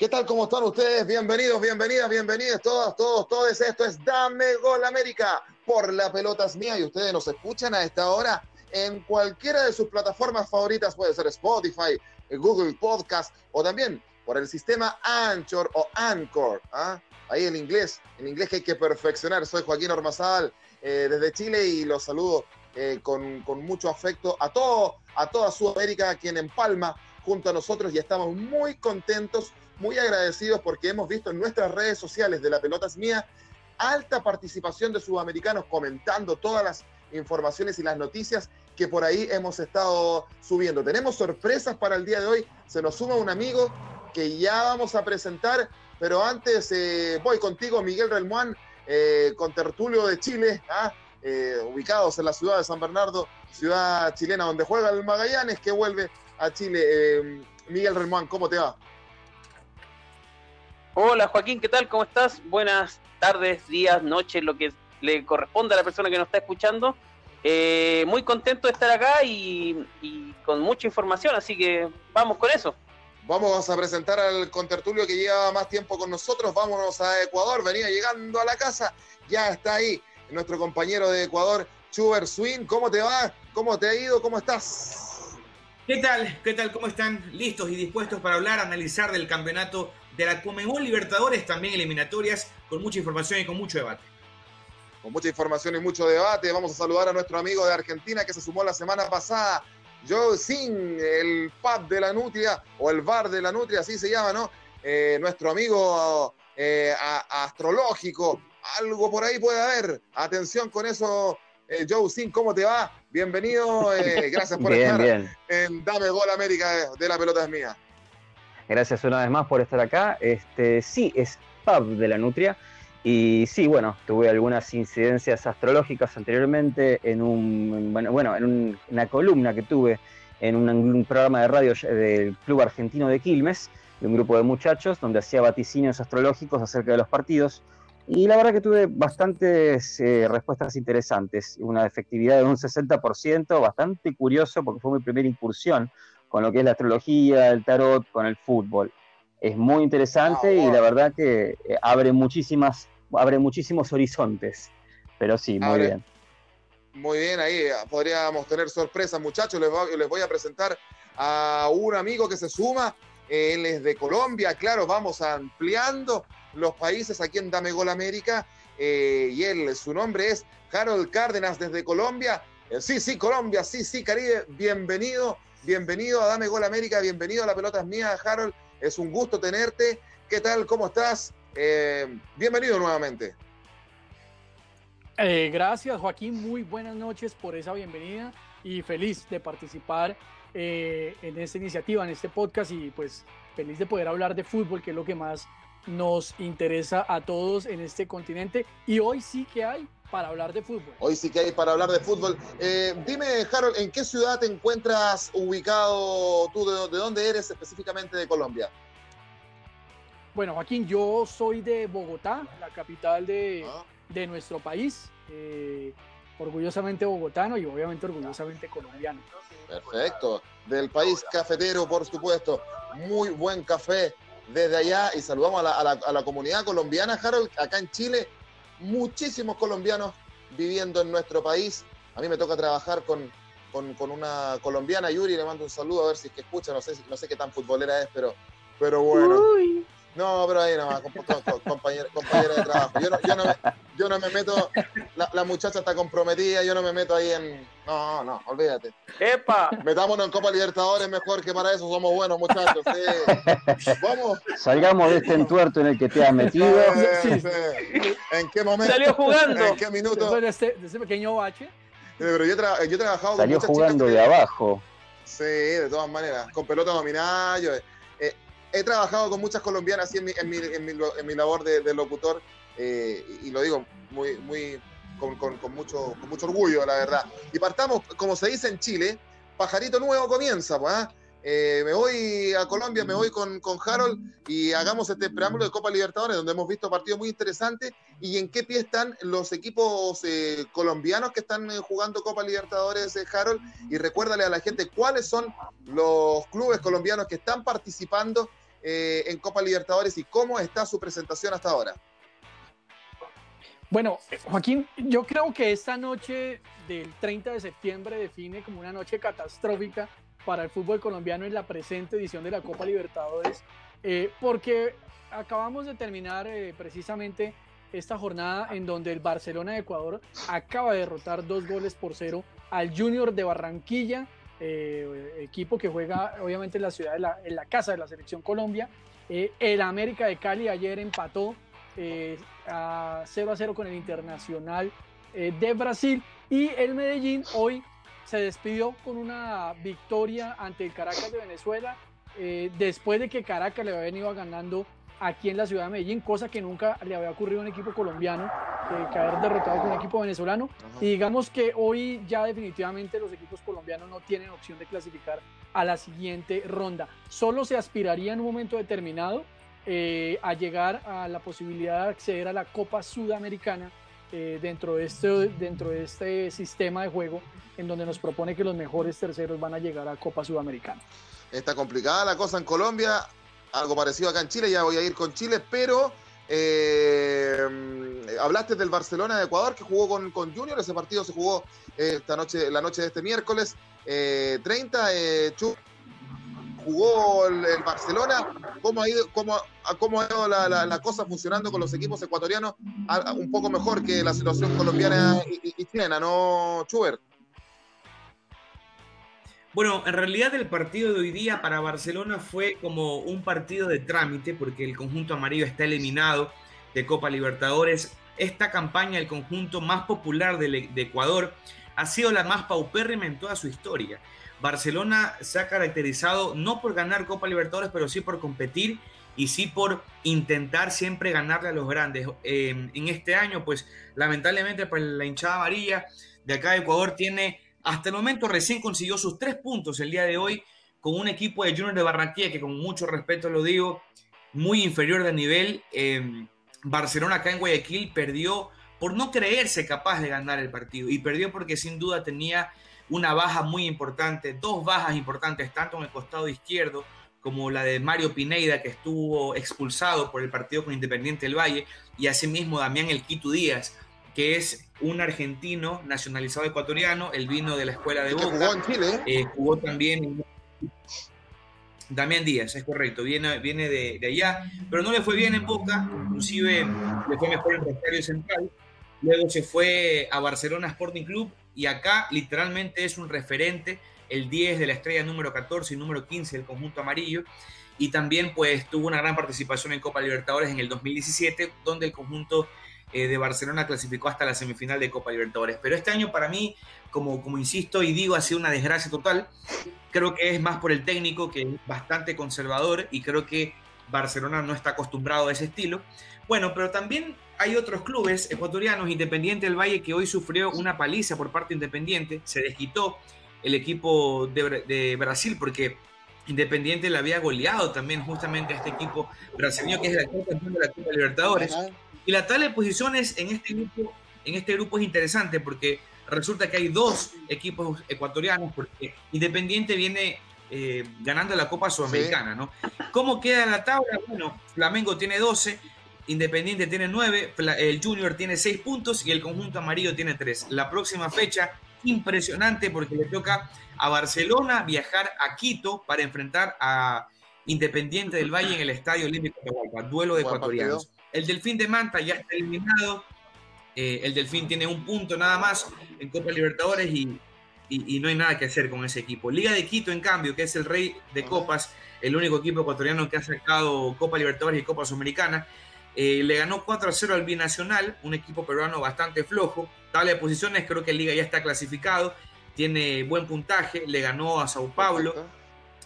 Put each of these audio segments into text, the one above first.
¿Qué tal? ¿Cómo están ustedes? Bienvenidos, bienvenidas, bienvenidas todas, todos, todos. Esto es Dame Gol América por La Pelota es Mía y ustedes nos escuchan a esta hora en cualquiera de sus plataformas favoritas, puede ser Spotify, Google Podcast o también por el sistema Anchor o Anchor. ¿ah? Ahí el inglés, el inglés que hay que perfeccionar. Soy Joaquín Ormazal eh, desde Chile y los saludo eh, con, mucho afecto a todo, a toda Sudamérica, quien empalma junto a nosotros y estamos muy contentos muy agradecidos porque hemos visto en nuestras redes sociales de La Pelota es Mía alta participación de sudamericanos comentando todas las informaciones y las noticias que por ahí hemos estado subiendo. Tenemos sorpresas para el día de hoy. Se nos suma un amigo que ya vamos a presentar, pero antes eh, voy contigo, Miguel Relmuán, eh, con Tertulio de Chile, ¿ah? eh, ubicados en la ciudad de San Bernardo, ciudad chilena donde juega el Magallanes, que vuelve a Chile. Miguel Relmuán, ¿cómo te va? Hola Joaquín, ¿qué tal? ¿Cómo estás? Buenas tardes, días, noches, lo que le corresponda a la persona que nos está escuchando. Eh, muy contento de estar acá y, y, con mucha información, así que vamos con eso. Vamos a presentar al contertulio que lleva más tiempo con nosotros. Vámonos a Ecuador, venía llegando a la casa, ya está ahí nuestro compañero de Ecuador, Chuber Swin. ¿Cómo te va? ¿Cómo te ha ido? ¿Cómo estás? ¿Qué tal? ¿Qué tal? ¿Cómo están? ¿Listos y dispuestos para hablar, analizar del campeonato de la Comebol Libertadores, también eliminatorias, con mucha información y con mucho debate. Con mucha información y mucho debate, vamos a saludar a nuestro amigo de Argentina que se sumó la semana pasada, Joe Sin, el pub de la Nutria, o el bar de la Nutria, así se llama, ¿no? Eh, nuestro amigo eh, a, astrológico, algo por ahí puede haber. Atención con eso, eh, Joe Sin, ¿cómo te va? Bienvenido, eh, gracias por bien, estar bien. en Dame Gol América de la pelota es mía. Gracias una vez más por estar acá. Este, sí, es Pub de la Nutria. Y sí, bueno, tuve algunas incidencias astrológicas anteriormente en un, bueno, en un, una columna que tuve en un, un, programa de radio del Club Argentino de Quilmes, de un grupo de muchachos, donde hacía vaticinios astrológicos acerca de los partidos. Y la verdad que tuve bastantes eh, respuestas interesantes, una efectividad de un 60%, bastante curioso porque fue mi primera incursión con lo que es la astrología, el tarot, con el fútbol. Es muy interesante oh, wow. y la verdad que eh, abre muchísimas, abre muchísimos horizontes. Pero sí, muy abre. bien. Muy bien, ahí podríamos tener sorpresas, muchachos. Les voy, les voy, a presentar a un amigo que se suma. Él es de Colombia, claro, vamos ampliando los países aquí en Dame Gol América. Eh, y él, su nombre es Harold Cárdenas desde Colombia. Eh, sí, sí, Colombia, sí, sí, Caribe, bienvenido. Bienvenido a Dame Gol América, bienvenido a La Pelota es Mía, Harold. Es un gusto tenerte. ¿Qué tal? ¿Cómo estás? Eh, bienvenido nuevamente. Eh, gracias, Joaquín. Muy buenas noches por esa bienvenida y feliz de participar eh, en esta iniciativa, en este podcast y pues feliz de poder hablar de fútbol, que es lo que más nos interesa a todos en este continente. Y hoy sí que hay para hablar de fútbol. Hoy sí que hay para hablar de fútbol. Eh, dime, Harold, ¿en qué ciudad te encuentras ubicado tú? ¿De, de dónde eres específicamente de Colombia? Bueno, Joaquín, yo soy de Bogotá, la capital de, ah. de nuestro país. Eh, orgullosamente bogotano y obviamente orgullosamente colombiano. Perfecto. Del país cafetero, por supuesto. Muy buen café desde allá y saludamos a la, a la, a la comunidad colombiana, Harold, acá en Chile muchísimos colombianos viviendo en nuestro país. A mí me toca trabajar con, con, una colombiana, Yuri, le mando un saludo a ver si es que escucha, no sé, no sé qué tan futbolera es, pero, pero bueno. Uy. No, pero ahí nomás, compañera, compañera de trabajo. Yo no, yo no, me, yo no me meto, la, la, muchacha está comprometida, yo no me meto ahí en... No, no, olvídate. ¡Epa! Metámonos en Copa Libertadores mejor, que para eso somos buenos, muchachos. Sí. Vamos. Salgamos de este entuerto en el que te has metido. Sí, sí. ¿En qué momento? Salió jugando. ¿En qué minuto? Después de de este pequeño bache. Pero yo, tra yo he trabajado Salió con jugando que... de abajo. Sí, de todas maneras. Con pelota dominada. Yo, eh, he trabajado con muchas colombianas en mi, labor de, locutor eh, y, lo digo muy, muy con, mucho, orgullo, la verdad. Y partamos, como se dice en Chile, pajarito nuevo comienza, pues. ¿ah? Eh, me voy a Colombia, me voy con, con, Harold y hagamos este preámbulo de Copa Libertadores, donde hemos visto partidos muy interesantes y en qué pie están los equipos eh, colombianos que están jugando Copa Libertadores, Harold, y recuérdale a la gente cuáles son los clubes colombianos que están participando en Copa Libertadores y cómo está su presentación hasta ahora. Bueno, Joaquín, yo creo que esta noche del 30 de septiembre define como una noche catastrófica para el fútbol colombiano en la presente edición de la Copa Libertadores, eh, porque acabamos de terminar eh, precisamente esta jornada en donde el Barcelona de Ecuador acaba de derrotar dos goles por cero al Junior de Barranquilla, eh, equipo que juega obviamente en la ciudad, de la, en la casa de la selección Colombia. el América de Cali ayer empató a 0 a 0 con el Internacional de Brasil y el Medellín hoy se despidió con una victoria ante el Caracas de Venezuela, eh, después de que Caracas le había venido ganando aquí en la ciudad de Medellín, cosa que nunca le había ocurrido a un equipo colombiano, eh, que haber derrotado con un equipo venezolano. Y digamos que hoy ya definitivamente los equipos colombianos no tienen opción de clasificar a la siguiente ronda. Solo se aspiraría en un momento determinado eh, a llegar a la posibilidad de acceder a la Copa Sudamericana dentro, de este, dentro de este sistema de juego en donde nos propone que los mejores terceros van a llegar a Copa Sudamericana. Está complicada la cosa en Colombia, algo parecido acá en Chile, ya voy a ir con Chile, pero eh, hablaste del Barcelona de Ecuador que jugó con, con Junior, ese partido se jugó eh, esta noche, la noche de este miércoles 30, eh, jugó el, Barcelona, ¿cómo ha ido, cómo, cómo ha ido la, la, cosa funcionando con los equipos ecuatorianos? un poco mejor que la situación colombiana y, y, chilena, ¿no, Schubert? Bueno, en realidad el partido de hoy día para Barcelona fue como un partido de trámite porque el conjunto amarillo está eliminado de Copa Libertadores. Esta campaña, el conjunto más popular de, Ecuador, ha sido la más paupérrima en toda su historia. Barcelona se ha caracterizado no por ganar Copa Libertadores, pero sí por competir y sí por intentar siempre ganarle a los grandes. Eh, en este año, pues lamentablemente, pues, la hinchada amarilla de acá de Ecuador tiene hasta el momento recién consiguió sus tres puntos el día de hoy con un equipo de Junior de Barranquilla que con mucho respeto lo digo, muy inferior de nivel. Em, Barcelona acá en Guayaquil perdió por no creerse capaz de ganar el partido y perdió porque sin duda tenía una baja muy importante, dos bajas importantes, tanto en el costado izquierdo como la de Mario Pineida, que estuvo expulsado por el partido con Independiente del Valle, y asimismo Damián El Quito Díaz, que es un argentino nacionalizado ecuatoriano, él vino de la escuela de Boca. Jugó en Chile. Eh, jugó también Damián Díaz, es correcto, viene, viene de, allá, pero no le fue bien en Boca, inclusive le fue mejor en Rosario Central, luego se fue a Barcelona Sporting Club y acá literalmente es un referente, el 10 de la estrella número 14 y número 15 del conjunto amarillo, y también pues tuvo una gran participación en Copa Libertadores en el 2017, donde el conjunto eh, de Barcelona clasificó hasta la semifinal de Copa Libertadores. Pero este año para mí, como, como insisto y digo, ha sido una desgracia total. Creo que es más por el técnico, que es bastante conservador y creo que Barcelona no está acostumbrado a ese estilo. Bueno, pero también hay otros clubes ecuatorianos, Independiente del Valle, que hoy sufrió una paliza por parte Independiente. Se desquitó el equipo de, de Brasil porque Independiente le había goleado también justamente a este equipo brasileño que es el actual campeón de la Copa Libertadores. Y la tabla de posiciones en este grupo, en este grupo es interesante porque resulta que hay dos equipos ecuatorianos, porque Independiente viene eh, ganando la Copa Sudamericana, ¿no? ¿Cómo queda la tabla? Bueno, Flamengo tiene 12, Independiente tiene 9, el Junior tiene 6 puntos y el conjunto amarillo tiene 3. La próxima fecha, impresionante porque le toca a Barcelona viajar a Quito para enfrentar a Independiente del Valle en el Estadio Olímpico de Hualpa, duelo de ecuatorianos. El Delfín de Manta ya está eliminado. Eh, el Delfín tiene un punto nada más en Copa Libertadores y, no hay nada que hacer con ese equipo. Liga de Quito, en cambio, que es el rey de copas, el único equipo ecuatoriano que ha sacado Copa Libertadores y Copa Sudamericana, eh, le ganó 4 a 0 al Binacional, un equipo peruano bastante flojo. Tabla de posiciones, creo que Liga ya está clasificado, tiene buen puntaje, le ganó a Sao Paulo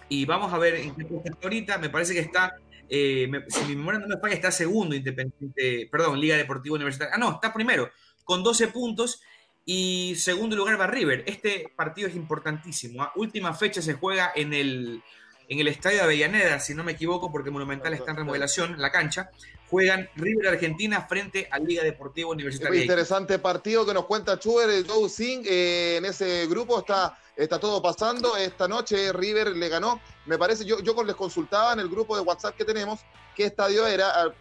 y vamos a ver en qué está ahorita. Me parece que está, eh, si mi memoria no me falla, está segundo Independiente, perdón, Liga Deportiva Universitaria. Ah, no, está primero, con 12 puntos. Y segundo lugar va River. Este partido es importantísimo. ¿ah? Última fecha se juega en el, en el estadio de Avellaneda, si no me equivoco, porque Monumental está en remodelación, la cancha. Juegan River Argentina frente a Liga Deportiva Universitaria. interesante partido que nos cuenta Chuber, el Joe Singh. Eh, en ese grupo está, está todo pasando. Esta noche River le ganó. Me parece, yo, yo les consultaba en el grupo de WhatsApp que tenemos qué estadio era. Ah,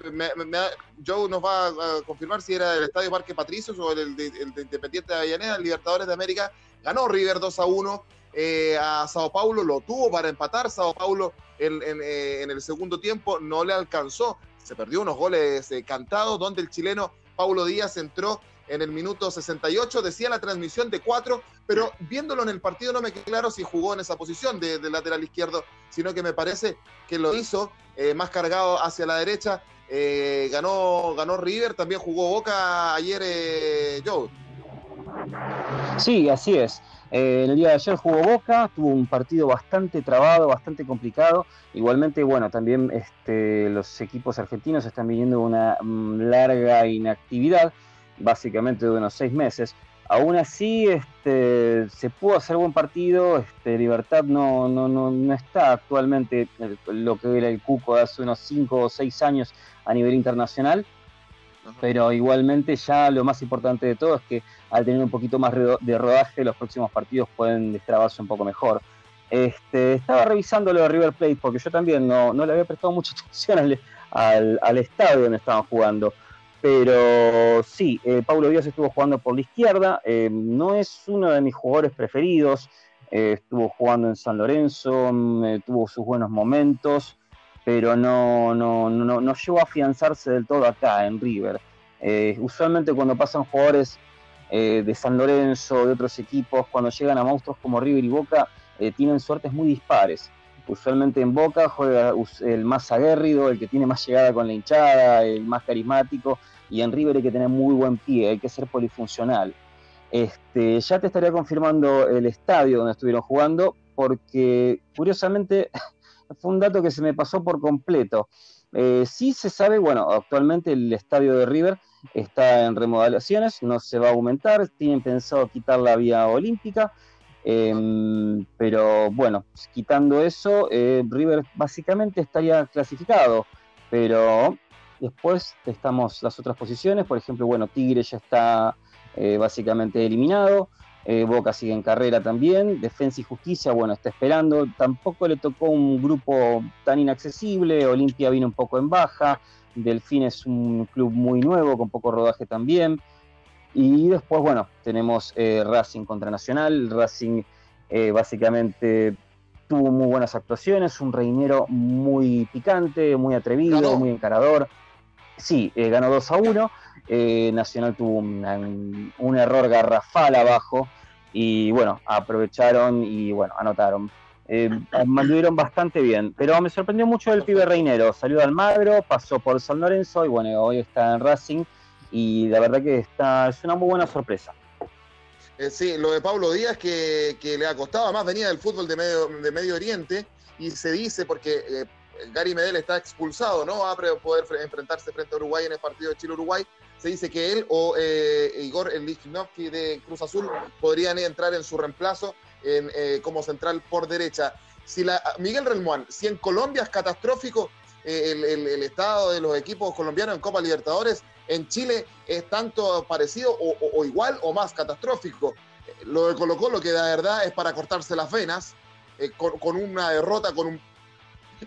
Joe nos va a confirmar si era el estadio Parque Patricios o el, de, Independiente de Avellaneda, el Libertadores de América. Ganó River 2 a 1 eh, a Sao Paulo, lo tuvo para empatar. Sao Paulo en, eh, el segundo tiempo no le alcanzó. Se perdió unos goles eh, cantados donde el chileno Paulo Díaz entró en el minuto 68. Decía la transmisión de cuatro, pero viéndolo en el partido no me queda claro si jugó en esa posición de, lateral izquierdo, sino que me parece que lo hizo más cargado hacia la derecha. Ganó, ganó River, también jugó Boca ayer, Joe. Sí, así es. El día de ayer jugó Boca, tuvo un partido bastante trabado, bastante complicado. Igualmente, bueno, también este, los equipos argentinos están viviendo una mm, larga inactividad, básicamente de unos seis meses. Aún así, este, se pudo hacer buen partido. Este, Libertad no, no, no, está actualmente lo que era el Cuco de hace unos 5 o 6 años a nivel internacional. Pero igualmente ya lo más importante de todo es que al tener un poquito más de rodaje, los próximos partidos pueden destrabarse un poco mejor. Este, estaba revisando lo de River Plate porque yo también no, le había prestado mucha atención al, al, estadio donde estaban jugando. Pero sí, eh, Paulo Díaz estuvo jugando por la izquierda, eh, no es uno de mis jugadores preferidos, eh, estuvo jugando en San Lorenzo, mm, tuvo sus buenos momentos, pero no, no, no, no llegó a afianzarse del todo acá en River. usualmente cuando pasan jugadores de San Lorenzo, de otros equipos, cuando llegan a monstruos como River y Boca, tienen suertes muy dispares. Usualmente en Boca juega el más aguerrido, el que tiene más llegada con la hinchada, el más carismático, y en River hay que tener muy buen pie, hay que ser polifuncional. Este, ya te estaría confirmando el estadio donde estuvieron jugando, porque curiosamente fue un dato que se me pasó por completo. Eh, sí se sabe, bueno, actualmente el estadio de River está en remodelaciones, no se va a aumentar, tienen pensado quitar la vía olímpica, em, pero bueno, quitando eso, eh, River básicamente estaría clasificado, pero Después estamos las otras posiciones, por ejemplo, bueno, Tigre ya está eh, básicamente eliminado, eh, Boca sigue en carrera también, Defensa y Justicia, bueno, está esperando, tampoco le tocó un grupo tan inaccesible, Olimpia vino un poco en baja, Delfín es un club muy nuevo, con poco rodaje también, y después, bueno, tenemos eh, Racing contra Nacional, Racing básicamente tuvo muy buenas actuaciones, un reinero muy picante, muy atrevido, muy encarador. Sí, eh, ganó 2 a 1. Eh, Nacional tuvo un error garrafal abajo y bueno, aprovecharon y bueno, anotaron. Eh, bastante bien, pero me sorprendió mucho el pibe Reinero. Salió de Almagro, pasó por San Lorenzo y bueno, hoy está en Racing y la verdad que está, es una muy buena sorpresa. sí, lo de Pablo Díaz que, le ha costado, además venía del fútbol de Medio, de Medio Oriente y se dice porque Gary Medel está expulsado, ¿no? Va a poder enfrentarse frente a Uruguay en el partido de Chile-Uruguay. Se dice que él o eh, Igor Lichnowsky de Cruz Azul podrían entrar en su reemplazo eh, como central por derecha. Si Miguel Relmuán, si en Colombia es catastrófico eh, el, estado de los equipos colombianos en Copa Libertadores, en Chile es tanto parecido o, igual o más catastrófico. Lo de Colo Colo que de verdad es para cortarse las venas, con una derrota, con un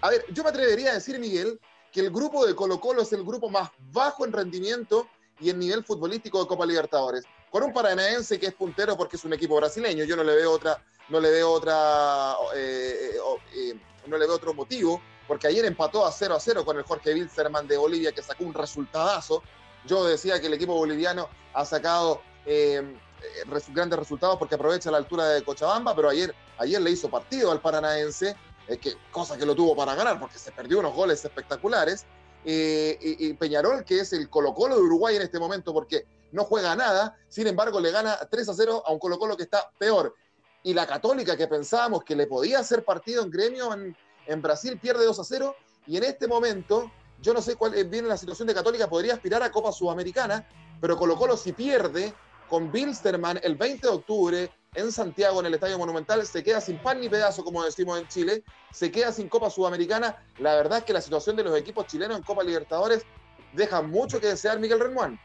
a ver, yo me atrevería a decir, Miguel, que el grupo de Colo Colo es el grupo más bajo en rendimiento y en nivel futbolístico de Copa Libertadores. Con un paranaense que es puntero porque es un equipo brasileño, yo no le veo otra, no le veo otra, eh, eh, eh, no le veo otro motivo, porque ayer empató a 0 a 0 con el Jorge Wilstermann de Bolivia, que sacó un resultadazo. Yo decía que el equipo boliviano ha sacado grandes resultados porque aprovecha la altura de Cochabamba, pero ayer, ayer le hizo partido al paranaense que, cosa que lo tuvo para ganar, porque se perdió unos goles espectaculares. Eh, y, Peñarol, que es el Colo Colo de Uruguay en este momento, porque no juega nada, sin embargo le gana 3 a 0 a un Colo Colo que está peor. y la Católica, que pensábamos que le podía hacer partido en gremio en, Brasil, pierde 2 a 0. Y en este momento, yo no sé cuál viene la situación de Católica, podría aspirar a Copa Sudamericana, pero Colo Colo si pierde con Bilsterman el 20 de octubre en Santiago, en el Estadio Monumental, se queda sin pan ni pedazo, como decimos en Chile, se queda sin Copa Sudamericana. La verdad es que la situación de los equipos chilenos en Copa Libertadores deja mucho que desear Miguel Renmuán.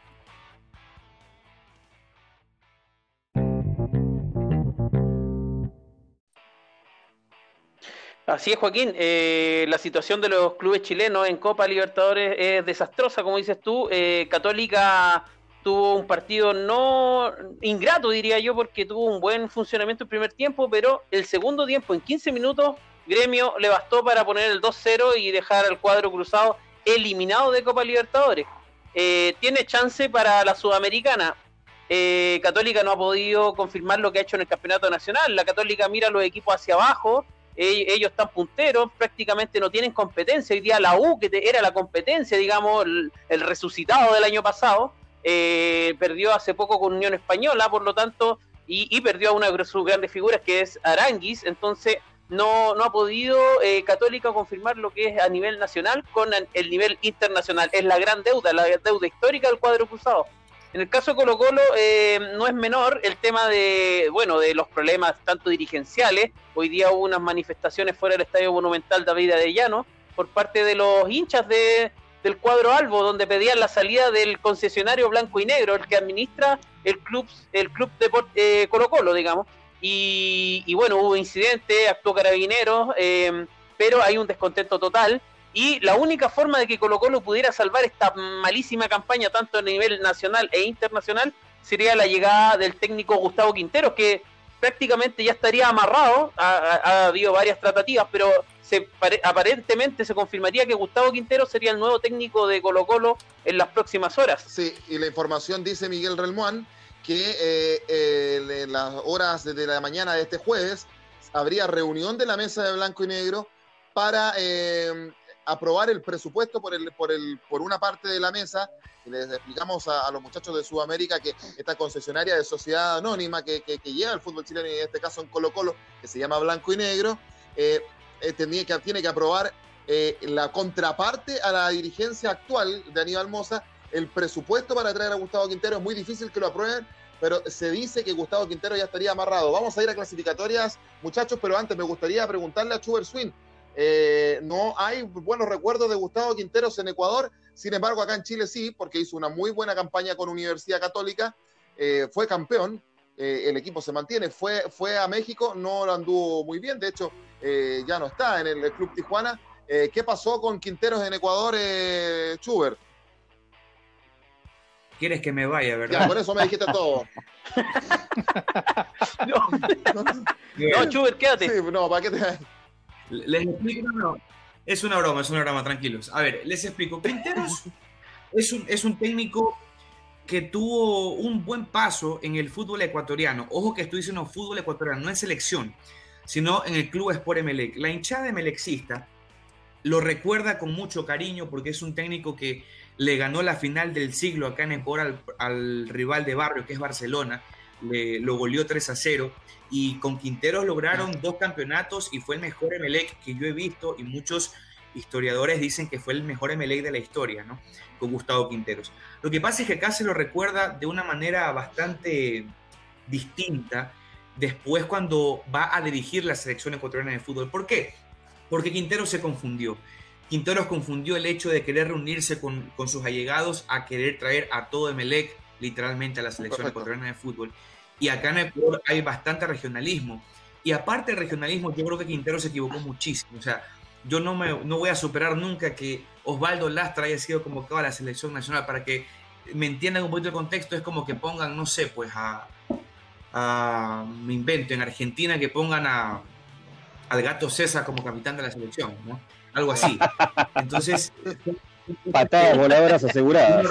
Así es, Joaquín. Eh, la situación de los clubes chilenos en Copa Libertadores es desastrosa, como dices tú. Eh, Católica tuvo un partido no ingrato, diría yo, porque tuvo un buen funcionamiento el primer tiempo, pero el segundo tiempo, en 15 minutos, Gremio le bastó para poner el 2-0 y dejar al cuadro cruzado eliminado de Copa Libertadores. Eh, tiene chance para la Sudamericana. Católica no ha podido confirmar lo que ha hecho en el Campeonato Nacional. La Católica mira los equipos hacia abajo ellos están punteros, prácticamente no tienen competencia. Hoy día la U, que era la competencia, digamos, el, resucitado del año pasado, eh, perdió hace poco con Unión Española, por lo tanto, y, perdió a una de sus grandes figuras que es Aranguis, entonces no, no ha podido eh, Católica confirmar lo que es a nivel nacional con el nivel internacional. Es la gran deuda, la deuda histórica del cuadro cruzado. En el caso de Colo Colo eh, no es menor el tema de, bueno, de los problemas tanto dirigenciales. Hoy día hubo unas manifestaciones fuera del Estadio Monumental David Arellano por parte de los hinchas de, del cuadro Albo, donde pedían la salida del concesionario blanco y negro, el que administra el club, el club de eh, Colo Colo, digamos. Y, bueno, hubo incidentes, actuó carabineros, eh, pero hay un descontento total y la única forma de que Colo Colo pudiera salvar esta malísima campaña, tanto a nivel nacional e internacional, sería la llegada del técnico Gustavo Quinteros, que prácticamente ya estaría amarrado. Ha, habido varias tratativas, pero se, aparentemente se confirmaría que Gustavo Quinteros sería el nuevo técnico de Colo Colo en las próximas horas. Sí, y la información dice Miguel Relmuán que eh, en las horas de la mañana de este jueves habría reunión de la mesa de blanco y negro para eh, aprobar el presupuesto por, el, por, el, por una parte de la mesa. Y les explicamos a, los muchachos de Sudamérica que esta concesionaria de sociedad anónima que, que, lleva el fútbol chileno, y en este caso en Colo Colo, que se llama Blanco y Negro, eh, eh tiene, que, tiene que aprobar eh, la contraparte a la dirigencia actual de Aníbal Moza, el presupuesto para traer a Gustavo Quintero. Es muy difícil que lo aprueben, pero se dice que Gustavo Quintero ya estaría amarrado. Vamos a ir a clasificatorias, muchachos, pero antes me gustaría preguntarle a Chuber Swin eh, no hay buenos recuerdos de Gustavo Quinteros en Ecuador, sin embargo acá en Chile sí, porque hizo una muy buena campaña con Universidad Católica, eh, fue campeón, eh, el equipo se mantiene, fue, fue a México, no lo anduvo muy bien, de hecho ya no está en el, Club Tijuana. ¿Qué pasó con Quinteros en Ecuador, Chuber? Quieres que me vaya, ¿verdad? Ya, por eso me dijiste todo. no, Chuber, quédate. Sí, no, ¿para qué te... Les explico, no, es una broma, es una broma, tranquilos. A ver, les explico. Quinteros es un, es un técnico que tuvo un buen paso en el fútbol ecuatoriano. Ojo que estoy diciendo fútbol ecuatoriano, no en selección, sino en el club Sport Emelec. La hinchada de Melexista lo recuerda con mucho cariño porque es un técnico que le ganó la final del siglo acá en Ecuador al, al rival de barrio, que es Barcelona. Le, lo goleó 3 a 0 y con Quinteros lograron dos campeonatos y fue el mejor Emelec que yo he visto y muchos historiadores dicen que fue el mejor Emelec de la historia, ¿no? Con Gustavo Quinteros. Lo que pasa es que acá se lo recuerda de una manera bastante distinta después cuando va a dirigir la selección ecuatoriana de fútbol. ¿Por qué? Porque Quinteros se confundió. Quinteros confundió el hecho de querer reunirse con, con sus allegados a querer traer a todo Emelec literalmente a la selección ecuatoriana de fútbol. Y acá en Ecuador hay bastante regionalismo. Y aparte del regionalismo, yo creo que Quintero se equivocó muchísimo. O sea, yo no, me, no voy a superar nunca que Osvaldo Lastra haya sido convocado a la selección nacional. Para que me entiendan un poquito el contexto, es como que pongan, no sé, pues a, a me invento, en Argentina que pongan a, al gato César como capitán de la selección, ¿no? Algo así. Entonces... Patadas voladoras aseguradas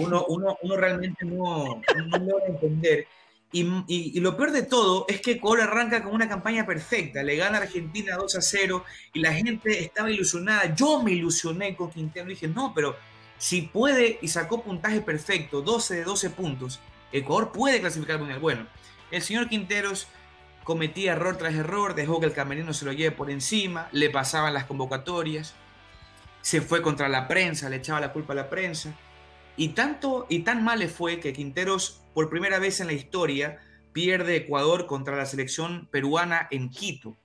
uno, uno, uno realmente no, no logra entender. Y, y, lo peor de todo es que Ecuador arranca con una campaña perfecta, le gana Argentina 2 a 0 y la gente estaba ilusionada. Yo me ilusioné con Quintero y dije, no, pero si puede y sacó puntaje perfecto, 12 de 12 puntos, Ecuador puede clasificar al Mundial. Bueno, El señor Quinteros cometía error tras error, dejó que el camerino se lo lleve por encima, le pasaban las convocatorias, se fue contra la prensa, le echaba la culpa a la prensa. Y tanto y tan mal le fue que Quinteros, por primera vez en la historia, pierde Ecuador contra la selección peruana en Quito.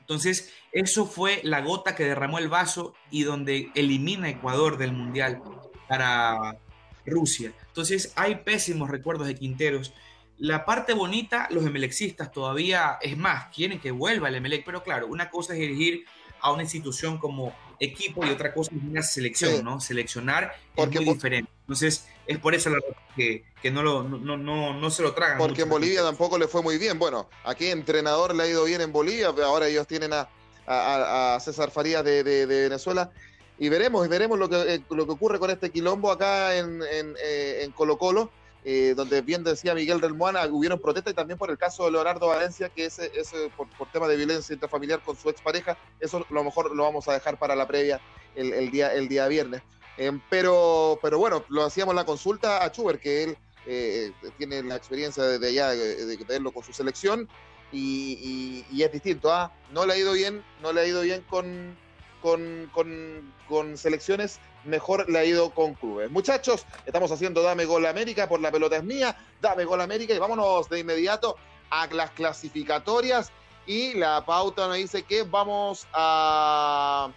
Entonces, eso fue la gota que derramó el vaso y donde elimina Ecuador del Mundial para Rusia. Entonces, hay pésimos recuerdos de Quinteros. La parte bonita, los emelexistas todavía, es más, quieren que vuelva el Emelec, pero claro, una cosa es dirigir a una institución como equipo y otra cosa es una selección, ¿no? Seleccionar Porque es muy diferente. Entonces, es por eso la que, que no, lo, no, no, no, se lo tragan. Porque en Bolivia tampoco le fue muy bien. Bueno, aquí entrenador le ha ido bien en Bolivia, ahora ellos tienen a, a, César Farías de, de, Venezuela. Y veremos, veremos lo que, eh, lo que ocurre con este quilombo acá en, en, eh, en Colo Colo. Eh, donde bien decía Miguel del Moana, hubieron protestas y también por el caso de Leonardo Valencia, que ese por, por, tema de violencia intrafamiliar con su expareja, eso a lo mejor lo vamos a dejar para la previa el, el día, el día viernes. Eh, pero, pero bueno, lo hacíamos la consulta a Chuber, que él eh, tiene la experiencia de allá de, verlo con su selección y, y, es distinto. ¿ah? No le ha ido bien, no le ha ido bien con, con, con, con selecciones mejor le ha ido con clubes. Muchachos, estamos haciendo Dame Gol América por la pelota es mía, Dame Gol América y vámonos de inmediato a las clasificatorias y la pauta nos dice que vamos a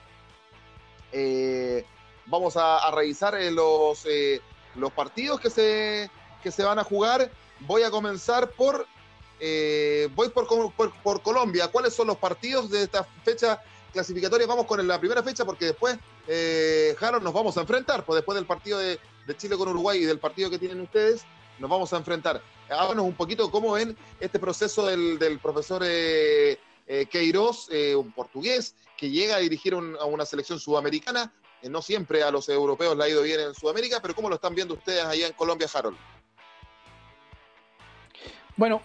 eh, vamos a, revisar eh, los, eh, los partidos que se, que se van a jugar. Voy a comenzar por voy por, por, por Colombia. ¿Cuáles son los partidos de esta fecha clasificatoria? Vamos con la primera fecha porque después eh, Harold, nos vamos a enfrentar, pues después del partido de, Chile con Uruguay y del partido que tienen ustedes, nos vamos a enfrentar. Háganos un poquito cómo ven este proceso del, profesor eh, eh, Queiroz, un portugués, que llega a dirigir a una selección sudamericana. no siempre a los europeos le ha ido bien en Sudamérica, pero ¿cómo lo están viendo ustedes allá en Colombia, Harold? Bueno,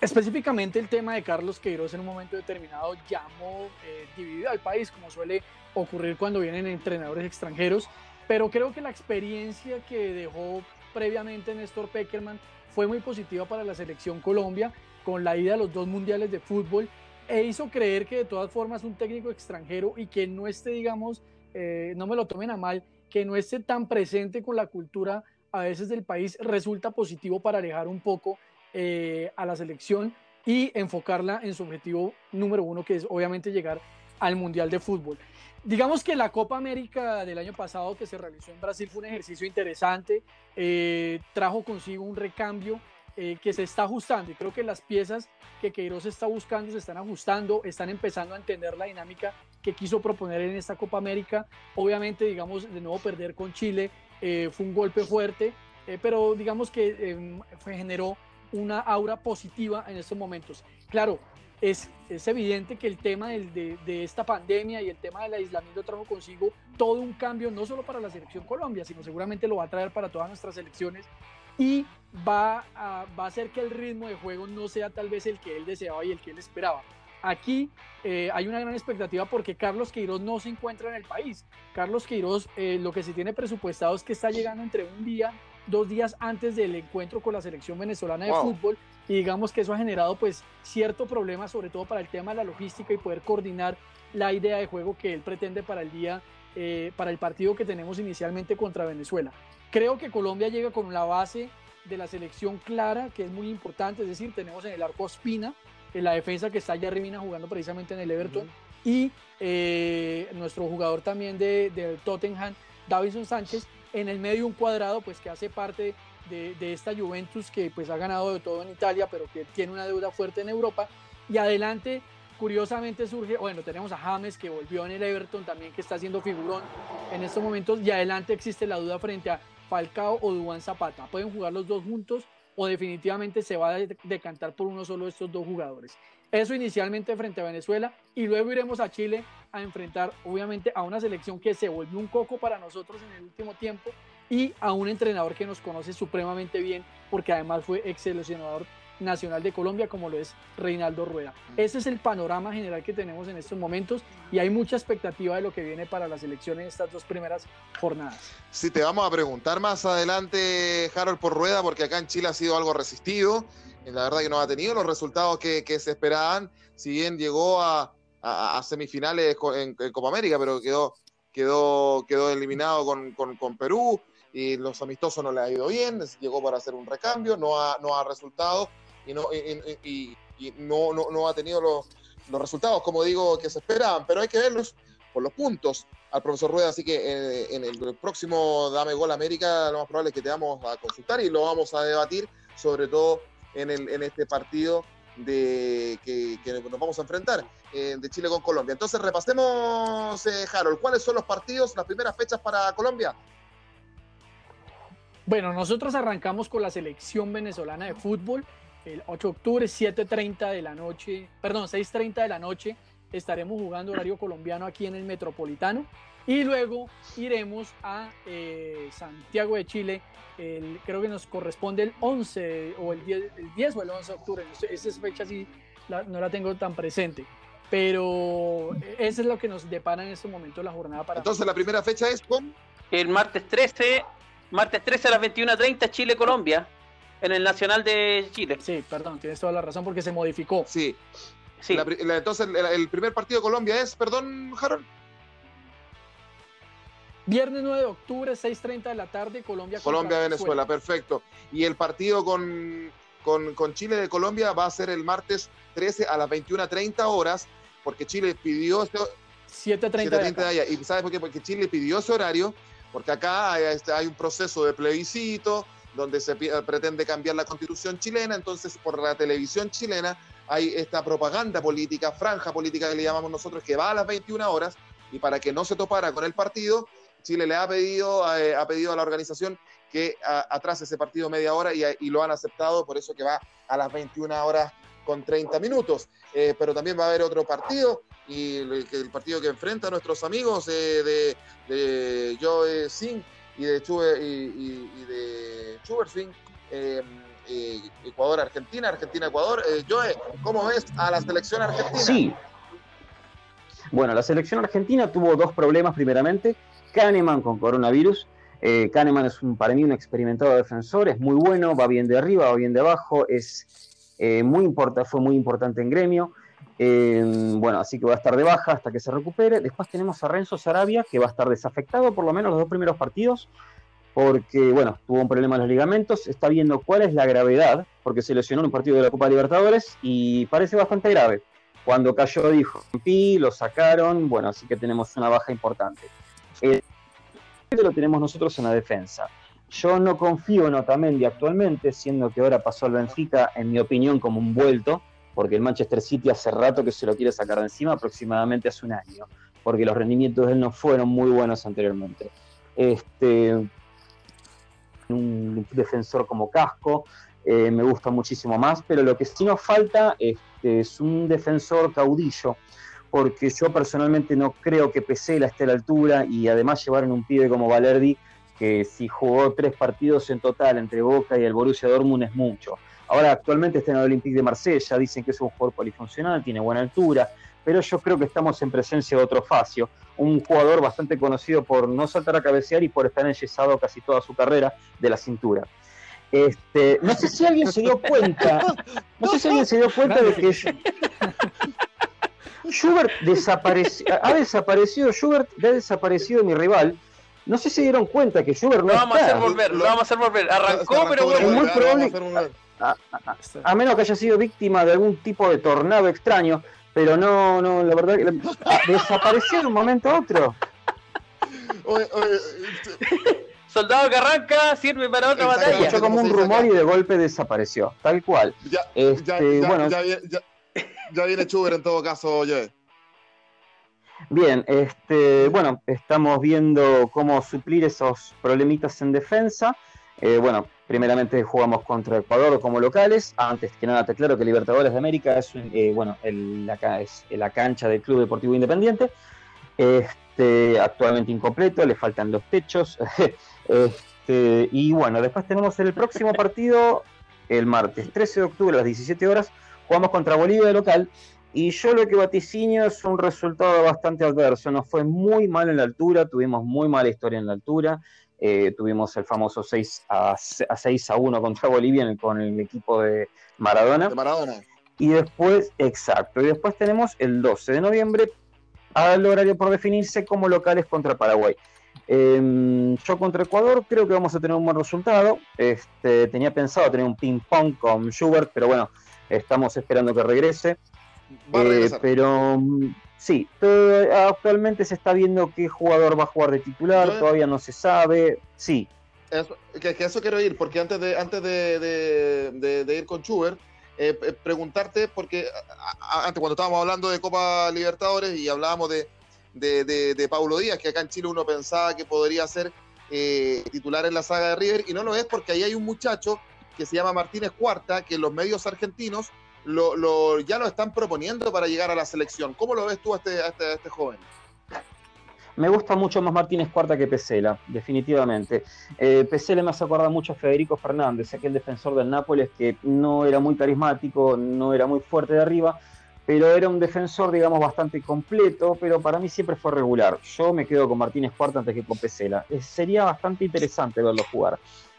específicamente el tema de Carlos Queiroz en un momento determinado llamó dividido al país, como suele ocurrir cuando vienen entrenadores extranjeros, pero creo que la experiencia que dejó previamente Néstor Peckerman fue muy positiva para la selección Colombia, con la ida a los dos mundiales de fútbol, e hizo creer que de todas formas un técnico extranjero y que no esté, digamos, eh, no me lo tomen a mal, que no esté tan presente con la cultura a veces del país, resulta positivo para alejar un poco eh, a la selección y enfocarla en su objetivo número uno, que es obviamente llegar al Mundial de Fútbol. Digamos que la Copa América del año pasado que se realizó en Brasil fue un ejercicio interesante, eh, trajo consigo un recambio eh, que se está ajustando y creo que las piezas que Queiroz está buscando se están ajustando, están empezando a entender la dinámica que quiso proponer en esta Copa América. Obviamente, digamos, de nuevo perder con Chile eh, fue un golpe fuerte, pero digamos que em, generó una aura positiva en estos momentos. Claro, es, es evidente que el tema de, de, esta pandemia y el tema del aislamiento trajo consigo todo un cambio, no solo para la selección Colombia, sino seguramente lo va a traer para todas nuestras selecciones y va a, va a hacer que el ritmo de juego no sea tal vez el que él deseaba y el que él esperaba. Aquí eh, hay una gran expectativa porque Carlos Queiroz no se encuentra en el país. Carlos Queiroz eh, lo que se tiene presupuestado es que está llegando entre un día, dos días antes del encuentro con la selección venezolana de fútbol y digamos que eso ha generado pues cierto problema sobre todo para el tema de la logística y poder coordinar la idea de juego que él pretende para el día, eh, para el partido que tenemos inicialmente contra Venezuela. Creo que Colombia llega con la base de la selección clara, que es muy importante, es decir, tenemos en el arco Espina, en la defensa que está allá arriba jugando precisamente en el Everton, y eh, nuestro jugador también de, de Tottenham, Davison Sánchez, en el medio un cuadrado, pues que hace parte de, esta Juventus que pues ha ganado de todo en Italia, pero que tiene una deuda fuerte en Europa. Y adelante, curiosamente surge, bueno, tenemos a James que volvió en el Everton también, que está haciendo figurón en estos momentos. Y adelante existe la duda frente a Falcao o Duan Zapata. Pueden jugar los dos juntos o definitivamente se va a decantar por uno solo de estos dos jugadores. Eso inicialmente frente a Venezuela y luego iremos a Chile a enfrentar obviamente a una selección que se volvió un coco para nosotros en el último tiempo y a un entrenador que nos conoce supremamente bien porque además fue ex seleccionador nacional de Colombia como lo es Reinaldo Rueda. Ese es el panorama general que tenemos en estos momentos y hay mucha expectativa de lo que viene para la selección en estas dos primeras jornadas. Sí, te vamos a preguntar más adelante, Harold, por Rueda, porque acá en Chile ha sido algo resistido la verdad que no ha tenido los resultados que, se esperaban, si bien llegó a, semifinales en, Copa América, pero quedó, quedó, quedó eliminado con, Perú y los amistosos no le ha ido bien, llegó para hacer un recambio, no ha, no ha resultado y no, y, no, no, ha tenido los, los resultados, como digo, que se esperaban, pero hay que verlos por los puntos al profesor Rueda, así que eh, en el próximo Dame Gol América lo más probable es que te vamos a consultar y lo vamos a debatir, sobre todo en, el, en este partido de que, nos vamos a enfrentar eh, de Chile con Colombia. Entonces repasemos, eh, Harold, ¿cuáles son los partidos, las primeras fechas para Colombia? Bueno, nosotros arrancamos con la selección venezolana de fútbol el 8 de octubre, 7.30 de la noche, perdón, 6.30 de la noche estaremos jugando horario colombiano aquí en el Metropolitano y luego iremos a eh, Santiago de Chile, creo que nos corresponde el 11 o el 10, el 10 o el 11 de octubre, esa fecha sí no la tengo tan presente, pero eso es lo que nos depara en este momento la jornada para... Entonces la primera fecha es con... El martes 13, martes 13 a las 21.30 Chile-Colombia, en el Nacional de Chile. Sí, perdón, tienes toda la razón porque se modificó. Sí, entonces, el, primer partido de Colombia es, perdón, Harold. Viernes 9 de octubre, 6.30 de la tarde, Colombia. Colombia-Venezuela, perfecto. Y el partido con, con, Chile de Colombia va a ser el martes 13 a las 21.30 horas, porque Chile pidió... 7.30 de allá. ¿Y sabes por qué? Porque Chile pidió ese horario, porque acá hay, este, hay un proceso de plebiscito, donde se pretende cambiar la constitución chilena, entonces por la televisión chilena hay esta propaganda política, franja política que le llamamos nosotros, que va a las 21 horas y para que no se topara con el partido, Chile le ha pedido, eh, ha pedido a la organización que atrase ese partido media hora y, lo han aceptado, por eso que va a las 21 horas con 30 minutos. Eh, pero también va a haber otro partido, y el, partido que enfrenta a nuestros amigos eh, de, de Joe Singh y de Chuber, y, de Singh, eh, Ecuador-Argentina, Argentina-Ecuador. Joe, ¿cómo ves a la selección argentina? Sí. Bueno, la selección argentina tuvo dos problemas primeramente. Kahneman con coronavirus. Eh, Kahneman es un, para mí un experimentado defensor, es muy bueno, va bien de arriba, va bien de abajo, es eh, muy fue muy importante en gremio. bueno, así que va a estar de baja hasta que se recupere. Después tenemos a Renzo Sarabia, que va a estar desafectado por lo menos los dos primeros partidos porque, bueno, tuvo un problema en los ligamentos, está viendo cuál es la gravedad, porque se lesionó en un partido de la Copa Libertadores y parece bastante grave. Cuando cayó dijo, lo sacaron, bueno, así que tenemos una baja importante. Lo tenemos nosotros en la defensa. Yo no confío en Otamendi actualmente, siendo que ahora pasó al Benfica, en mi opinión, como un vuelto, porque el Manchester City hace rato que se lo quiere sacar de encima, aproximadamente hace un año, porque los rendimientos de él no fueron muy buenos anteriormente. Este, un defensor como Casco, eh, me gusta muchísimo más, pero lo que sí nos falta este, es un defensor caudillo, porque yo personalmente no creo que Pesela esté a la altura y además llevaron un pibe como Valerdi, que si jugó tres partidos en total entre Boca y el Borussia Dortmund es mucho. Ahora actualmente está en el Olympique de Marsella, dicen que es un jugador polifuncional, tiene buena altura, pero yo creo que estamos en presencia de otro Facio, un jugador bastante conocido por no saltar a cabecear y por estar enyesado casi toda su carrera de la cintura. Este, no sé si alguien se dio cuenta, no sé si alguien se dio cuenta de que Schubert desapareció, ha desaparecido, Schubert ha desaparecido mi rival. No sé si se dieron cuenta que Schubert no lo vamos a hacer volver, lo vamos a hacer volver. Arrancó, pero bueno. muy probable, a menos que haya sido víctima de algún tipo de tornado extraño, pero no, no, la verdad que ah, desapareció de un momento a otro. Soldado que arranca sirve para otra batalla. Escuchó como un rumor y de golpe desapareció, tal cual. Ya, este, bueno, ya, viene Chuber en todo caso, oye. Bien, este, bueno, estamos viendo cómo suplir esos problemitas en defensa. Eh, bueno, primeramente jugamos contra Ecuador como locales. Antes que nada, te claro que Libertadores de América es, eh, bueno, la, la cancha del Club Deportivo Independiente. Este, actualmente incompleto, le faltan los techos. este, y bueno, después tenemos el próximo partido, el martes 13 de octubre a las 17 horas. Jugamos contra Bolivia de local. Y yo lo que vaticinio es un resultado bastante adverso. Nos fue muy mal en la altura, tuvimos muy mala historia en la altura. eh, tuvimos el famoso 6 a, 6 a 1 contra Bolivia con el equipo de Maradona. De Maradona. Y después, exacto, y después tenemos el 12 de noviembre al horario por definirse como locales contra Paraguay. Em, yo contra Ecuador creo que vamos a tener un buen resultado. Este, tenía pensado tener un ping-pong con Schubert, pero bueno, estamos esperando que regrese. Eh, pero mm, sí, actualmente se está viendo qué jugador va a jugar de titular, todavía no se sabe. Sí. Eso, que, eso quiero ir, porque antes de, antes de, ir con Schubert, eh, eh, preguntarte, porque antes cuando estábamos hablando de Copa Libertadores y hablábamos de de, de, Paulo Díaz, que acá en Chile uno pensaba que podría ser eh, titular en la saga de River, y no lo es porque ahí hay un muchacho que se llama Martínez Cuarta, que los medios argentinos lo, ya lo están proponiendo para llegar a la selección. ¿Cómo lo ves tú a este, este, este joven? Me gusta mucho más Martínez Cuarta que Pesela, definitivamente. Eh, Pesela me hace acordar mucho a Federico Fernández, aquel defensor del Nápoles que no era muy carismático, no era muy fuerte de arriba, pero era un defensor, digamos, bastante completo, pero para mí siempre fue regular. Yo me quedo con Martínez Cuarta antes que con Pesela. sería bastante interesante verlo jugar.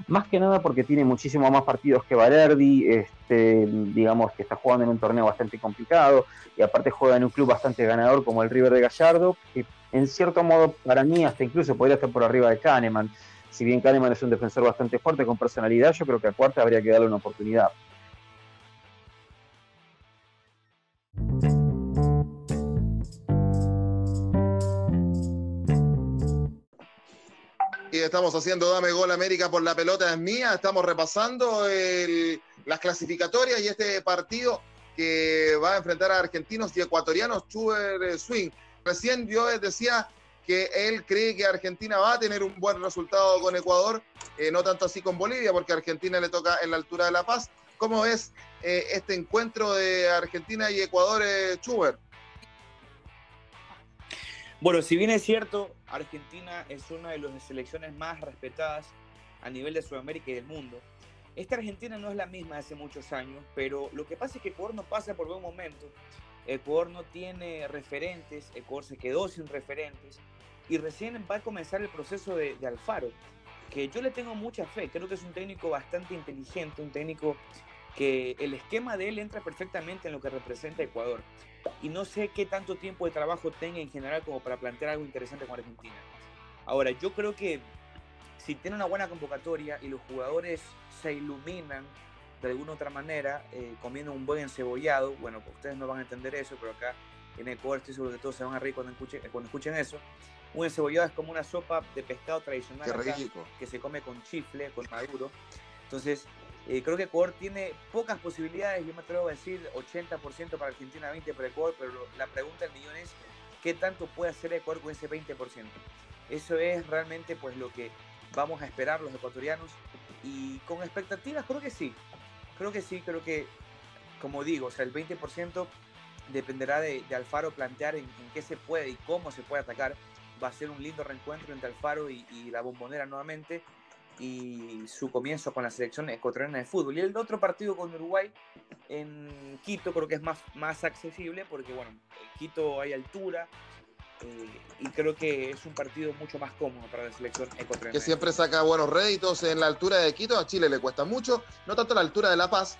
Más que nada porque tiene muchísimo más partidos que Valerdi, este, digamos que está jugando en un torneo bastante complicado, y aparte juega en un club bastante ganador como el River de Gallardo, que en cierto modo para mí hasta incluso podría estar por arriba de Kahneman. Si bien Kahneman es un defensor bastante fuerte con personalidad, yo creo que a Cuarta habría que darle una oportunidad. Estamos haciendo Dame Gol América por la pelota es mía. Estamos repasando las clasificatorias y este partido que va a enfrentar a argentinos y ecuatorianos, Chuber Swing. Recién yo decía que él cree que Argentina va a tener un buen resultado con Ecuador, eh, no tanto así con Bolivia, porque Argentina le toca en la altura de La Paz. ¿Cómo ves eh, este encuentro de Argentina y Ecuador, eh, Chuber? Bueno, si bien es cierto, Argentina es una de las selecciones más respetadas a nivel de Sudamérica y del mundo. Esta Argentina no es la misma hace muchos años, pero lo que pasa es que Ecuador no pasa por buen momento. Ecuador no tiene referentes, Ecuador se quedó sin referentes y recién va a comenzar el proceso de, de Alfaro, que yo le tengo mucha fe. Creo que es un técnico bastante inteligente, un técnico que el esquema de él entra perfectamente en lo que representa Ecuador y no sé qué tanto tiempo de trabajo tenga en general como para plantear algo interesante con Argentina. Ahora, yo creo que si tiene una buena convocatoria y los jugadores se iluminan de alguna otra manera, eh, comiendo un buen encebollado, bueno, pues ustedes no van a entender eso, pero acá en Ecuador estoy seguro que todos se van a reír cuando escuchen, cuando escuchen eso. Un encebollado es como una sopa de pescado tradicional que se come con chifle, con maduro. Entonces, eh, creo que Ecuador tiene pocas posibilidades, yo me atrevo a decir 80% para Argentina, 20% para Ecuador, pero la pregunta del millón es qué tanto puede hacer Ecuador con ese 20%. Eso es realmente pues lo que vamos a esperar los ecuatorianos y con expectativas creo que sí, creo que sí, creo que como digo, o sea, el 20% dependerá de, Alfaro plantear en, qué se puede y cómo se puede atacar. Va a ser un lindo reencuentro entre Alfaro y la bombonera nuevamente y su comienzo con la selección ecuatoriana de fútbol. Y el otro partido con Uruguay en Quito creo que es más, más accesible porque, bueno, en Quito hay altura eh, y creo que es un partido mucho más cómodo para la selección ecuatoriana. Que siempre saca buenos réditos en la altura de Quito, a Chile le cuesta mucho, no tanto la altura de La Paz,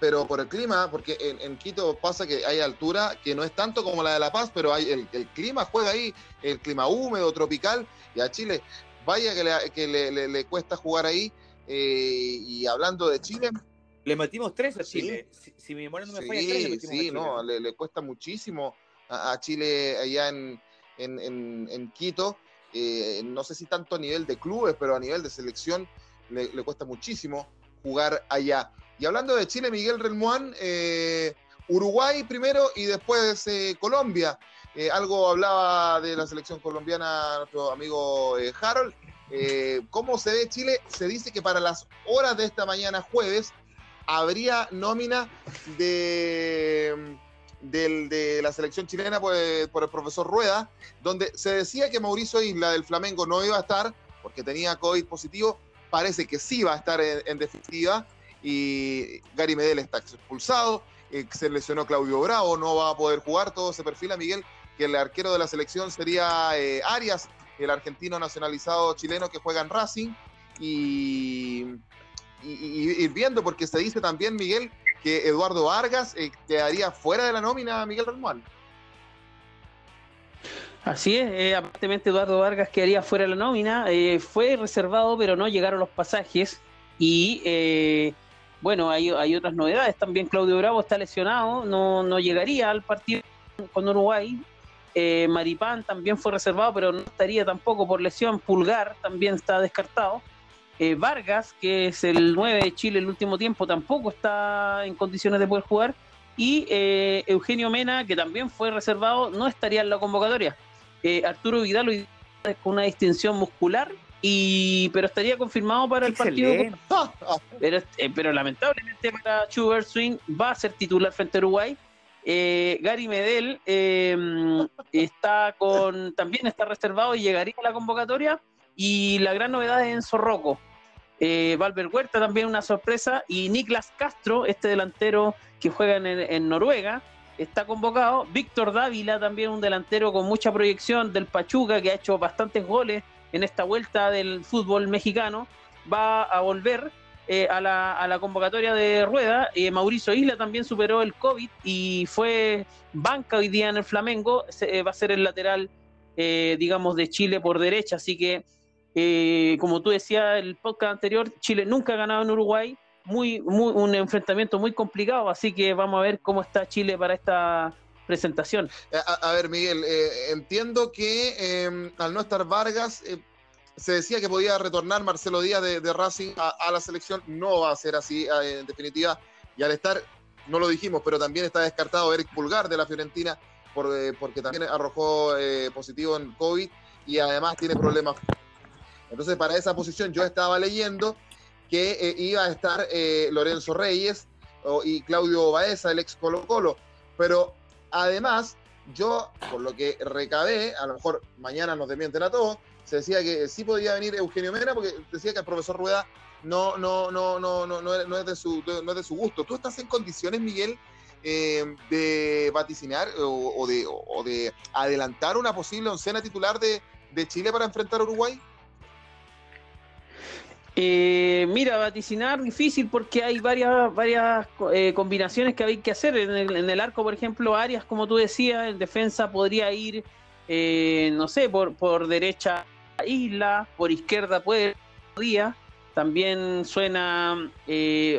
pero por el clima, porque en, Quito pasa que hay altura que no es tanto como la de La Paz, pero hay el, el clima juega ahí, el clima húmedo, tropical, y a Chile vaya que le, cuesta jugar ahí. Eh, y hablando de Chile. Le metimos tres a Chile. Si, mi memoria no me falla, tres le metimos sí, no, le, cuesta muchísimo a, Chile allá en, en, Quito. Eh, no sé si tanto a nivel de clubes, pero a nivel de selección le, cuesta muchísimo jugar allá. Y hablando de Chile, Miguel Relmuán, eh, Uruguay primero y después Colombia. Eh, algo hablaba de la selección colombiana nuestro amigo eh, Harold. Eh, ¿Cómo se ve Chile? Se dice que para las horas de esta mañana jueves habría nómina de, de la selección chilena por, el profesor Rueda, donde se decía que Mauricio Isla del Flamengo no iba a estar porque tenía COVID positivo. Parece que sí va a estar en, definitiva y Gary Medel está expulsado. Se lesionó Claudio Bravo, no va a poder jugar. Todo se perfila, Miguel, que el arquero de la selección sería eh, Arias, el argentino nacionalizado chileno que juega en Racing, y, ir viendo, porque se dice también, Miguel, que Eduardo Vargas eh, quedaría fuera de la nómina Miguel Romuald. Así es, eh, aparentemente Eduardo Vargas quedaría fuera de la nómina, eh, fue reservado pero no llegaron los pasajes y eh, bueno, hay, otras novedades, también. Claudio Bravo está lesionado, no, no llegaría al partido con Uruguay, Maripán también fue reservado pero no estaría tampoco por lesión, Pulgar también está descartado, Vargas, que es el 9 de Chile el último tiempo, tampoco está en condiciones de poder jugar. Y Eugenio Mena, que también fue reservado, no estaría en la convocatoria. Eh, Arturo Vidal con una distinción muscular y pero estaría confirmado para el partido pero, eh, pero lamentablemente para Schubert Swing va a ser titular frente a Uruguay. Eh, Gary Medel em, está con también está reservado y llegaría a la convocatoria. Y la gran novedad es Enzo Rocco. Valver Huerta también una sorpresa. Y Niklas Castro este delantero que juega en Noruega está convocado. Víctor Dávila, también un delantero con mucha proyección del Pachuca, que ha hecho bastantes goles en esta vuelta del fútbol mexicano, va a volver eh, a, la, convocatoria de Rueda. Eh, Mauricio Isla también superó el COVID y fue banca hoy día en el Flamengo. Eh, va a ser el lateral, digamos, de Chile por derecha. Así que, como tú decías el podcast anterior, Chile nunca ha ganado en Uruguay muy, muy, un enfrentamiento muy complicado, así que vamos a ver cómo está Chile para esta presentación. Eh, a, ver, Miguel, eh, entiendo que em, al no estar Vargas, eh, se decía que podía retornar Marcelo Díaz de, Racing a, la selección, no va a ser así en definitiva, y al estar, no lo dijimos, pero también está descartado Eric Pulgar de la Fiorentina, por, porque también arrojó positivo en COVID y además tiene problemas. Entonces, para esa posición yo estaba leyendo que iba a estar Lorenzo Reyes y Claudio Baeza, el ex Colo Colo. Pero además, yo, por lo que recabé, a lo mejor mañana nos demienten a todos, se decía que sí podía venir Eugenio Mena, porque decía que el profesor Rueda no, no, no, no, no, no, es, de su, no es de su gusto. ¿Tú estás en condiciones, Miguel, eh, de vaticinar o, de, o, de, adelantar una posible oncena titular de, de Chile para enfrentar a Uruguay? Eh, mira, vaticinar difícil porque hay varias, varias eh, combinaciones que hay que hacer. En el, arco, por ejemplo, Arias, como tú decías, en defensa podría ir, eh, no sé, por, por derecha Isla, por izquierda puede día. También suena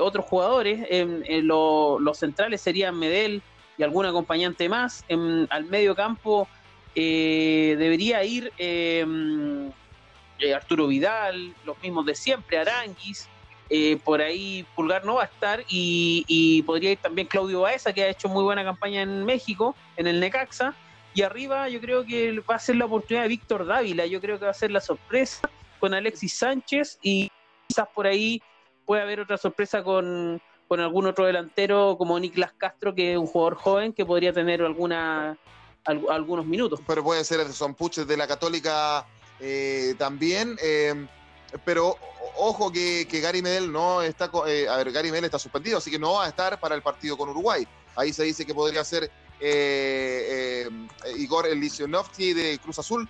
otros jugadores. En, los centrales serían Medel y algún acompañante más. al medio campo debería ir eh, Arturo Vidal, los mismos de siempre, Aranguis, eh, por ahí Pulgar no va a estar y, podría ir también Claudio Baeza, que ha hecho muy buena campaña en México, en el Necaxa. Y arriba yo creo que va a ser la oportunidad de Víctor Dávila, yo creo que va a ser la sorpresa con Alexis Sánchez y quizás por ahí puede haber otra sorpresa con, algún otro delantero como Niklas Castro, que es un jugador joven que podría tener alguna, algunos minutos. Pero puede ser son Puches de la Católica eh, también. Eh, pero ojo que, Gary Medel no está. Eh, a ver, Gary Medel está suspendido, así que no va a estar para el partido con Uruguay. Ahí se dice que podría ser Igor Elisionovsky de Cruz Azul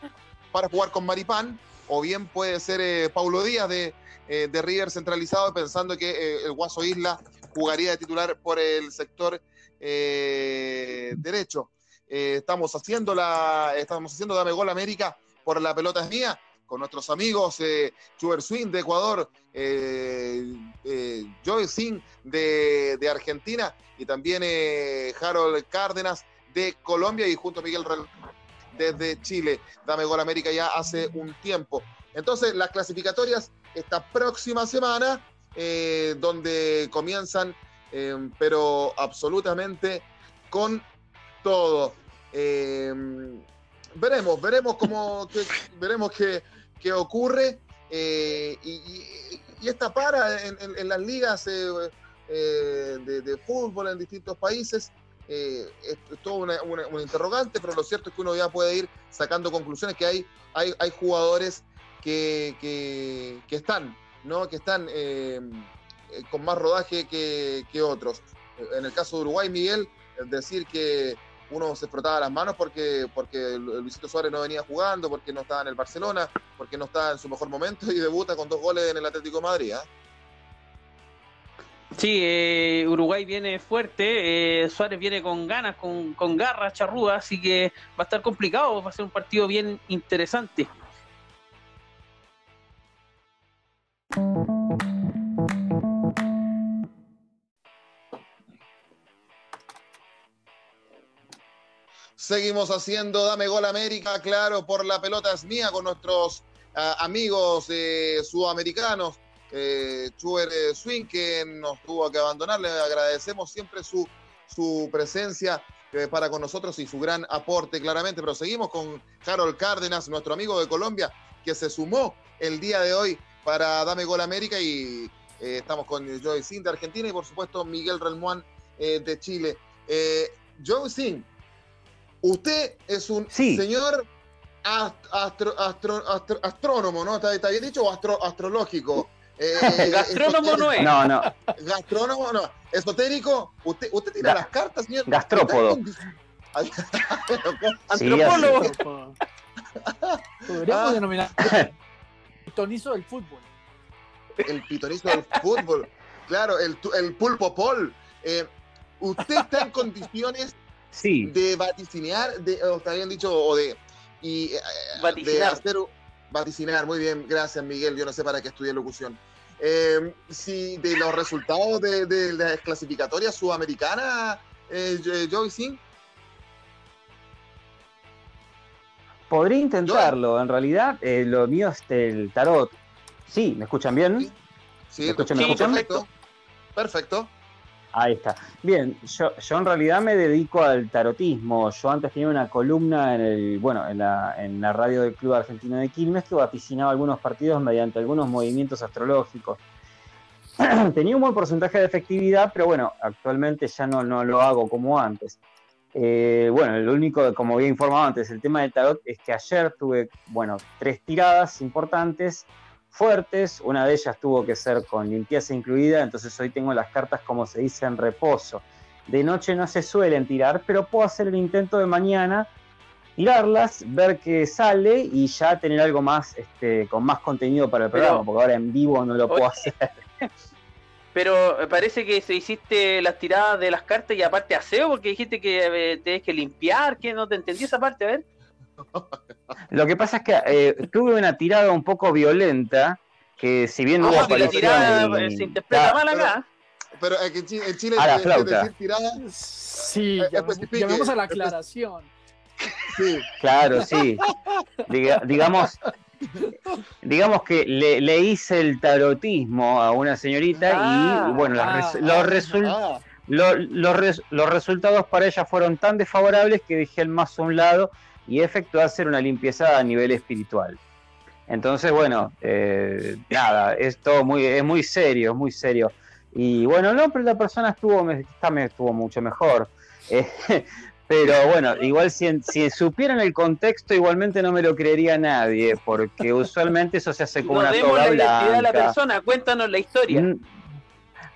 para jugar con Maripán, o bien puede ser Paulo Díaz de, de River centralizado, pensando que el Guaso Isla jugaría de titular por el sector derecho. estamos haciendo la, estamos haciendo Dame Gol América por la pelota es mía, con nuestros amigos eh, Swing de Ecuador, eh, eh Joy Singh de, Argentina y también eh, Harold Cárdenas de Colombia y junto a Miguel desde Chile. Dame Gol América ya hace un tiempo. Entonces, las clasificatorias esta próxima semana, eh, donde comienzan, pero absolutamente con todo veremos, veremos cómo, veremos qué, qué ocurre. Eh, y, esta para en, las ligas eh, eh, de, fútbol en distintos países. es, todo una, interrogante, pero lo cierto es que uno ya puede ir sacando conclusiones que hay, hay, hay jugadores que, que, están, ¿no? que están con más rodaje que, que otros. En el caso de Uruguay, Miguel, decir que uno se frotaba las manos porque, porque Luisito Suárez no venía jugando, porque no estaba en el Barcelona, porque no estaba en su mejor momento y debuta con dos goles en el Atlético Madrid. ¿ah? Sí, eh, Uruguay viene fuerte, eh, Suárez viene con ganas, con, con garras, charrudas, así que va a estar complicado, va a ser un partido bien interesante. Seguimos haciendo Dame Gol América, claro, por la pelota es mía con nuestros uh, amigos eh, sudamericanos. Eh, Chuber Swing, que nos tuvo que abandonar. Le agradecemos siempre su, su presencia eh, para con nosotros y su gran aporte, claramente. Pero seguimos con Harold Cárdenas, nuestro amigo de Colombia, que se sumó el día de hoy para Dame Gol América. Y eh, estamos con Joey Sin de Argentina y, por supuesto, Miguel Relmuán eh, de Chile. Joey Sin, Usted es un Sí. señor astro- astro- astro- astrónomo, ¿no? ¿Está, está bien dicho? ¿O astro- astrológico? Eh, Gastrónomo no es. No, no. Gastrónomo, no. ¿Esotérico? ¿Usted, usted tira Ga- las cartas, señor? gastrópodo. Sí, Antropólogo. Podríamos Ah. denominar el tonizo del fútbol. el pitonizo del fútbol. Claro, el, el pulpo pol. Eh, ¿Usted está en condiciones Sí. de vaticinar, de, o te habían dicho, o de, y, eh, de Vaticinar. hacer, vaticinar, muy bien, gracias Miguel, yo no sé para qué estudié locución. Eh, si de los resultados de, de las clasificatorias sudamericanas, eh, Joey Sin, Podría intentarlo. En realidad, eh, lo mío es el tarot. Sí, ¿me escuchan bien? Sí. sí, ¿Me escuchan? ¿me sí, escuchan? perfecto, perfecto. Ahí está. Bien, yo, en realidad me dedico al tarotismo. Yo antes tenía una columna en el, bueno, en la, en la radio del Club Argentino de Quilmes que vaticinaba algunos partidos mediante algunos movimientos astrológicos. tenía un buen porcentaje de efectividad, pero bueno, actualmente ya no, no lo hago como antes. Eh, bueno, lo único, como había informado antes, el tema del tarot es que ayer tuve, bueno, tres tiradas importantes, fuertes. Una de ellas tuvo que ser con limpieza incluida, entonces hoy tengo las cartas, como se dice, en reposo. De noche no se suelen tirar, pero puedo hacer el intento de mañana, tirarlas, ver qué sale y ya tener algo más, este, con más contenido para el Pero- programa, porque ahora en vivo no lo puedo hacer. Pero eh, parece que se hiciste las tiradas de las cartas y aparte aseo, porque dijiste que eh, tenés que limpiar, que no te entendí esa parte, a ver. Lo que pasa es que eh, tuve una tirada un poco violenta, que si bien no Ah, hubo la tirada y- se interpreta Ah, mal acá. Pero es que en Chile, en Chile A la es flauta. decir, tirada, Sí, Eh, llamemos, a la aclaración. sí. Claro, sí. Diga- digamos, digamos que le, le hice el tarotismo a una señorita Ah, y bueno, las ah, res- los, resul- Ah, lo- los res- los resultados para ella fueron tan desfavorables que dejé el mazo a un lado y efectué hacer una limpieza a nivel espiritual. Entonces, bueno, eh, nada, es todo muy, es muy serio, es muy serio. Y bueno, no, pero la persona estuvo, me estuvo mucho mejor. Eh, pero bueno, igual si, si supieran el contexto, igualmente no me lo creería nadie, porque usualmente eso se hace como No una demos toga la identidad de la persona, cuéntanos la historia. Mm,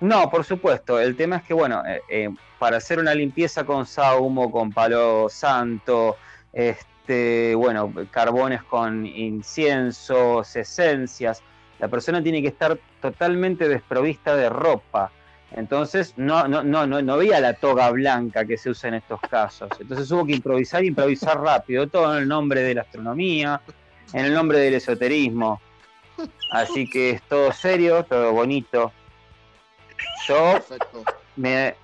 No, por supuesto. El tema es que, bueno, eh, eh, para hacer una limpieza con saumo, con palo santo, este, bueno, carbones con inciensos, esencias, la persona tiene que estar totalmente desprovista de ropa. Entonces, no, no, no, no, había la toga blanca que se usa en estos casos. Entonces hubo que improvisar y improvisar rápido, todo en el nombre de la astronomía, en el nombre del esoterismo. Así que es todo serio, todo bonito. Yo me,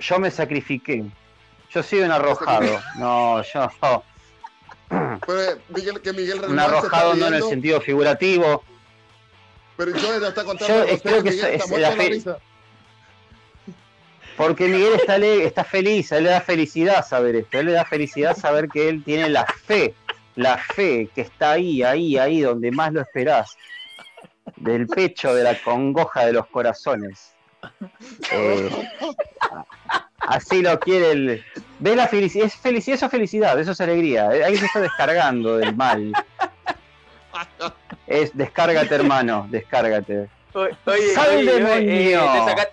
yo me sacrifiqué. Yo soy un arrojado. No, yo Pero eh, Miguel, que Miguel un arrojado no en el sentido figurativo. Pero yo le está contando Yo usted, creo que Miguel es- está es la fe- risa. Porque Miguel está feliz, a él le da felicidad saber esto, a él le da felicidad saber que él tiene la fe, la fe que está ahí, ahí, ahí, donde más lo esperás, del pecho, de la congoja de los corazones. Eh, así lo quiere el... ¿Ves la felicidad? Es felicidad, eso es felicidad, eso es alegría, ahí se está descargando del mal. Es, descárgate hermano, descárgate. Oye, ¡Sal, oye, yo, eh, demonio! te saca-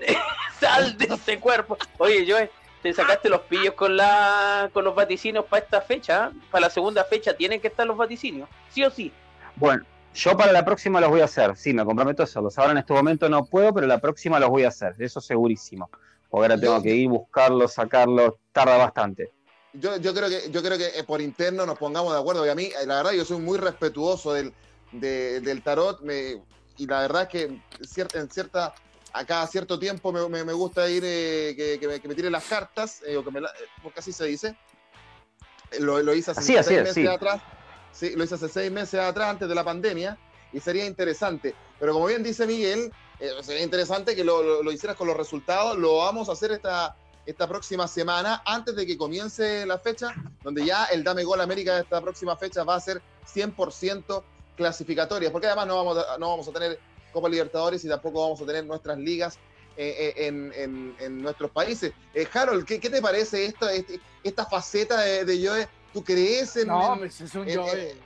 Sal de ese cuerpo. Oye, yo, te sacaste los pillos con la con los vaticinios para esta fecha. Para la segunda fecha tienen que estar los vaticinios, sí o sí. Bueno, yo para la próxima los voy a hacer, sí, me comprometo a hacerlos. Ahora en este momento no puedo, pero la próxima los voy a hacer, eso segurísimo. Ahora tengo Yo- que ir, buscarlos, sacarlos, tarda bastante. Yo, yo creo que yo creo que eh, por interno nos pongamos de acuerdo. Y a mí, eh, la verdad, yo soy muy respetuoso del, de- del tarot. me- y la verdad es que cierta, en cierta, a cada cierto tiempo me, me- me gusta ir eh, que, que me, que me tiren las cartas, eh, o que me la- porque así se dice. Lo, lo hice hace Así, así seis es, meses sí. atrás. Sí, lo hice hace seis meses atrás, antes de la pandemia, y sería interesante. Pero como bien dice Miguel, eh, sería interesante que lo, lo- lo hicieras con los resultados. Lo vamos a hacer esta, esta próxima semana, antes de que comience la fecha, donde ya el Dame Gol América de esta próxima fecha va a ser 100% clasificatoria, porque además no vamos a, no vamos a tener Copa Libertadores y tampoco vamos a tener nuestras ligas eh, eh, en, en- en nuestros países. Eh, Harold, ¿qué, qué te parece esta, este- esta faceta de, de Joe? ¿Tú crees en, No, en- pues es un Joe.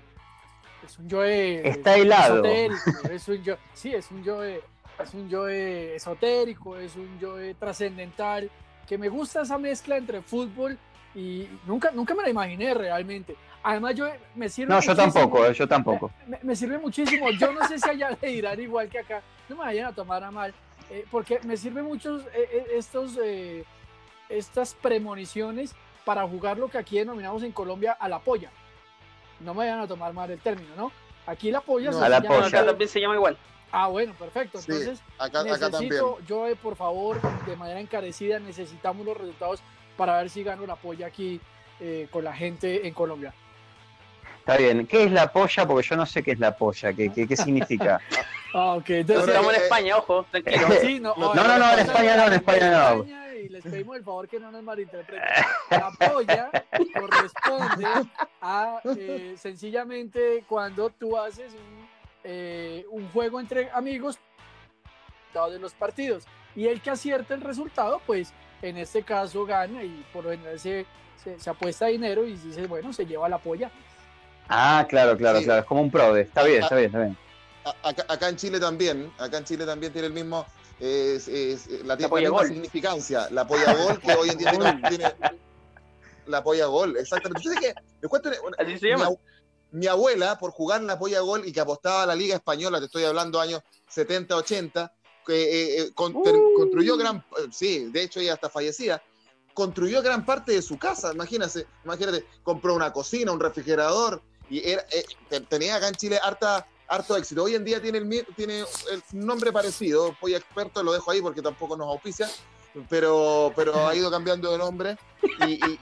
Es un Joe. Está helado. Es un Joe, sí, es un Joe. Es un Joe esotérico, es un Joe trascendental. Que me gusta esa mezcla entre fútbol y nunca, nunca me la imaginé realmente. Además, yo me sirve. No, yo muchísimo- tampoco, eh, yo tampoco. me, me sirve muchísimo. Yo no sé si allá le dirán igual que acá. No me vayan a tomar a mal. eh, porque me sirven muchos eh, eh, estos, eh, estas premoniciones para jugar lo que aquí denominamos en Colombia a la polla. No me vayan a tomar mal el término, ¿no? Aquí la polla No. se A la llama- polla. Acá también se llama igual. Ah, bueno, perfecto. Sí, Entonces, acá, acá también? necesito, yo eh, por favor, de manera encarecida, necesitamos los resultados para ver si gano la polla aquí eh, con la gente en Colombia. Está bien. ¿Qué es la polla? Porque yo no sé qué es la polla, qué, qué, qué significa. Ah, ok. Entonces, Estamos en España, ojo, tranquilo. Sí, no, No, no, no, en España no, en España no. Y les pedimos el favor que no nos malinterpreten. La polla corresponde a eh, sencillamente cuando tú haces un, eh, un juego entre amigos de los partidos y el que acierta el resultado, pues en este caso gana y por lo general se, se, se apuesta dinero y dice, bueno, se lleva la polla. Ah, claro, claro, Sí. claro. Es como un prode. Está bien, está bien, está bien. A- Acá, acá en Chile también, acá en Chile también tiene el mismo, es- es- la, la polla misma gol. significancia, la polla gol que hoy en día tiene, tiene la polla gol, exactamente. Yo sé que, les cuento una- una- Así se llama. Mi abuela, por jugar en la polla gol y que apostaba a la Liga Española, te estoy hablando años 70, 80, que eh, eh, con- ter- construyó gran, eh, sí, de hecho ella hasta fallecida, construyó gran parte de su casa, imagínate, imagínate, compró una cocina, un refrigerador, y era, eh, te- tenía acá en Chile harta, harto éxito. Hoy en día tiene el, tiene el nombre parecido, Polla Experto, lo dejo ahí porque tampoco nos auspicia, pero, pero ha ido cambiando de nombre y, y-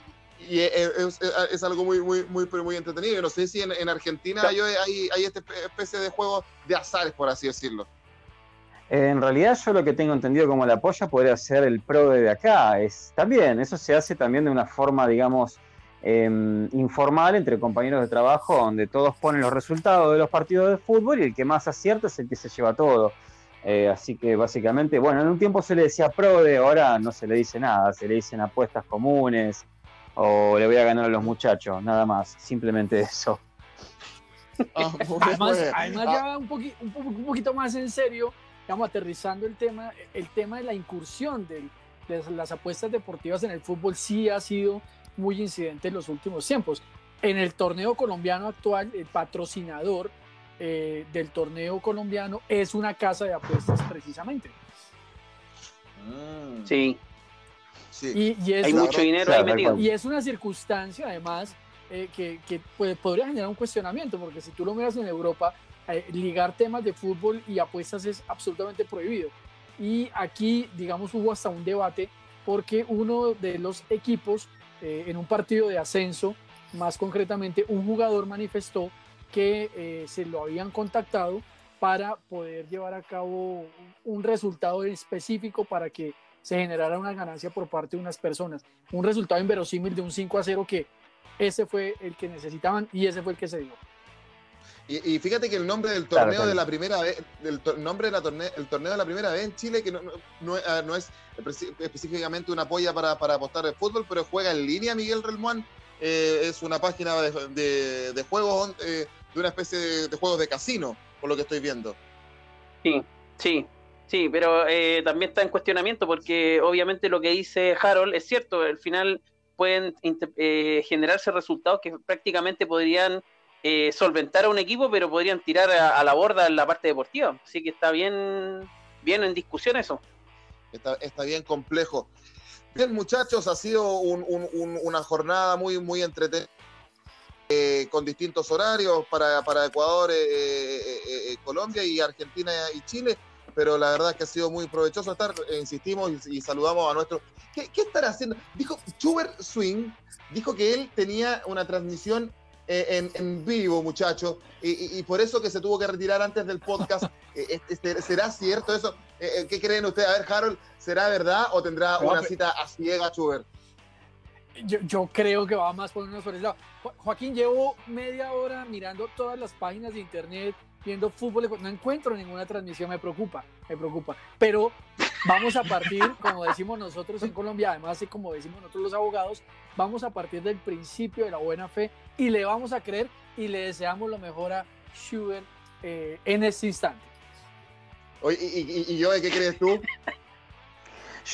y es, algo muy, muy, muy, entretenido. Yo no sé si en, en Argentina hay, hay, hay esta especie de juegos de azares, por así decirlo. En realidad yo lo que tengo entendido como la polla podría ser el prode de acá. Es, también, eso se hace también de una forma, digamos, em, informal entre compañeros de trabajo, donde todos ponen los resultados de los partidos de fútbol y el que más acierta es el que se lleva todo. Eh, así que básicamente, bueno, en un tiempo se le decía prode, ahora no se le dice nada, se le dicen apuestas comunes o le voy a ganar a los muchachos, nada más, simplemente eso. Ah, Además, Ah, ya un, poqui- un, po- un poquito más en serio, estamos aterrizando el tema, el tema de la incursión del- de las apuestas deportivas en el fútbol sí ha sido muy incidente en los últimos tiempos. En el torneo colombiano actual, el patrocinador eh, del torneo colombiano es una casa de apuestas precisamente. mm, Sí, sí. Y, y es, hay Claro. mucho dinero Claro, ahí metido. y es una circunstancia además eh, que, que, pues, podría generar un cuestionamiento, porque si tú lo miras en Europa, eh, ligar temas de fútbol y apuestas es absolutamente prohibido. Y aquí, digamos, hubo hasta un debate porque uno de los equipos eh, en un partido de ascenso, más concretamente un jugador manifestó que eh, se lo habían contactado para poder llevar a cabo un resultado específico para que se generara una ganancia por parte de unas personas. Un resultado inverosímil de un 5 a 0 que ese fue el que necesitaban y ese fue el que se dio. Y, y fíjate que el nombre del torneo claro. de la primera vez, to- nombre de la torneo, el torneo de la primera vez en Chile, que no, no- no es- no es específicamente una polla para, para apostar el fútbol, pero juega en línea Miguel Relmuán. Eh, es una página de, de- de juegos, eh, de una especie de, de juegos de casino, por lo que estoy viendo. Sí, sí, Sí, pero eh, también está en cuestionamiento porque obviamente lo que dice Harold es cierto, al final pueden eh, generarse resultados que prácticamente podrían eh, solventar a un equipo, pero podrían tirar a, la borda en la parte deportiva. Así que está bien, bien en discusión eso. Está, está bien complejo. Bien, muchachos, ha sido una jornada muy, muy entretenida. Eh, con distintos horarios para, para Ecuador, eh, Colombia y Argentina y Chile, pero la verdad que ha sido muy provechoso estar, insistimos y, saludamos a nuestro... ¿Qué, ¿Qué, estará haciendo? Dijo Schubert Swing, dijo que él tenía una transmisión eh, en, vivo, muchachos, y, por eso que se tuvo que retirar antes del podcast. Eh, este, ¿Será cierto eso? Eh, ¿Qué creen ustedes? A ver, Harold, ¿será verdad o tendrá una cita a ciega, Schubert? Yo, creo que va más por uno sobre el lado. Joaquín, llevo media hora mirando todas las páginas de internet, viendo fútbol, no encuentro ninguna transmisión, me preocupa, me preocupa. Pero vamos a partir, como decimos nosotros en Colombia, además y como decimos nosotros los abogados, vamos a partir del principio de la buena fe y le vamos a creer y le deseamos lo mejor a Schubert eh, en este instante. Oye, ¿y, yo qué crees tú?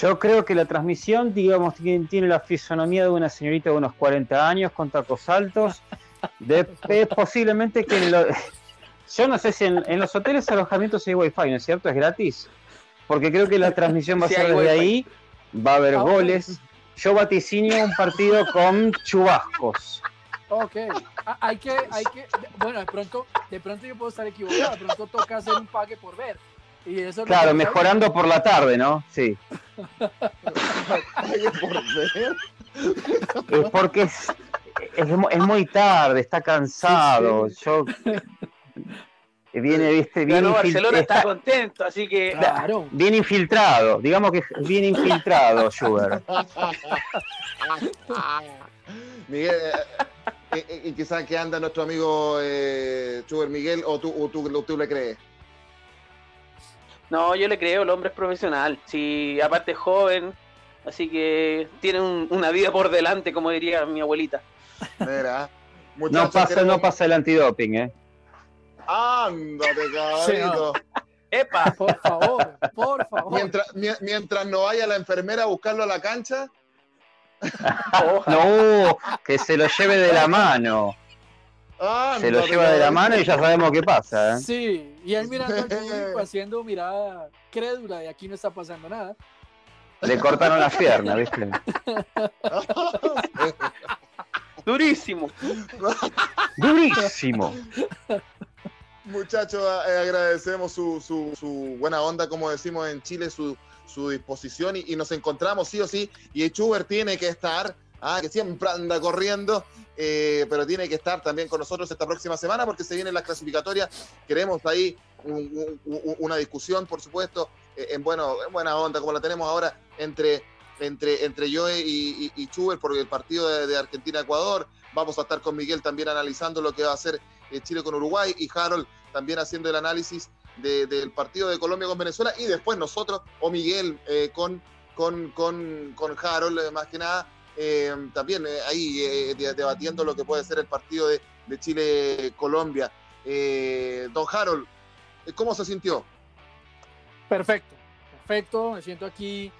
Yo creo que la transmisión, digamos, tiene, la fisonomía de una señorita de unos 40 años con tacos altos. De, posiblemente que yo no sé si en, los hoteles alojamientos hay wifi, ¿no es cierto? ¿Es gratis? Porque creo que la transmisión va a ser desde ahí, va a haber ah, goles. Yo vaticinio un partido con chubascos. Ok, ah, hay que, hay que, bueno, de pronto, de pronto yo puedo estar equivocado, de pronto toca hacer un pague por ver. Y eso claro, mejorando por la tarde, ¿no? Sí. ¿Pague por ver? Es porque es, es, muy tarde, está cansado. Yo viene, viste, bien no, Barcelona está, contento, así que. Claro. Bien infiltrado, digamos que bien infiltrado, Schubert. Miguel, eh, eh, ¿y quizás que anda nuestro amigo eh, Schubert Miguel o tú, o tú, tú le crees? No, yo le creo, el hombre es profesional. Si aparte es joven, así que tiene una vida por delante, como diría mi abuelita. Mira, no pasa, no pasa el antidoping, ¿eh? Ándate, cabrito. Epa, por favor, por favor. Mientras, mientras no vaya la enfermera a buscarlo a la cancha. no, que se lo lleve de la mano. se lo lleva de la mano y ya sabemos qué pasa. ¿eh? Sí, y él mirando al público haciendo mirada crédula de aquí no está pasando nada. Le cortaron las piernas, ¿viste? Durísimo. Durísimo. Muchachos, eh, agradecemos su, su, buena onda, como decimos en Chile, su, su disposición y, nos encontramos sí o sí. Y Schubert tiene que estar, ah, que siempre anda corriendo, eh, pero tiene que estar también con nosotros esta próxima semana porque se vienen las clasificatorias. Queremos ahí una discusión, por supuesto, eh, en, bueno, en buena onda, como la tenemos ahora entre, entre, entre yo y, y, Schubert por el partido de, de Argentina-Ecuador. Vamos a estar con Miguel también analizando lo que va a eh, Chile con Uruguay y Harold también haciendo el análisis del partido de Colombia con Venezuela y después nosotros o Miguel eh, con, con, con, con, Harold eh, más que nada también ahí debatiendo lo que puede ser el partido de, de Chile-Colombia. don Harold, ¿cómo se sintió? Perfecto, perfecto, me siento aquí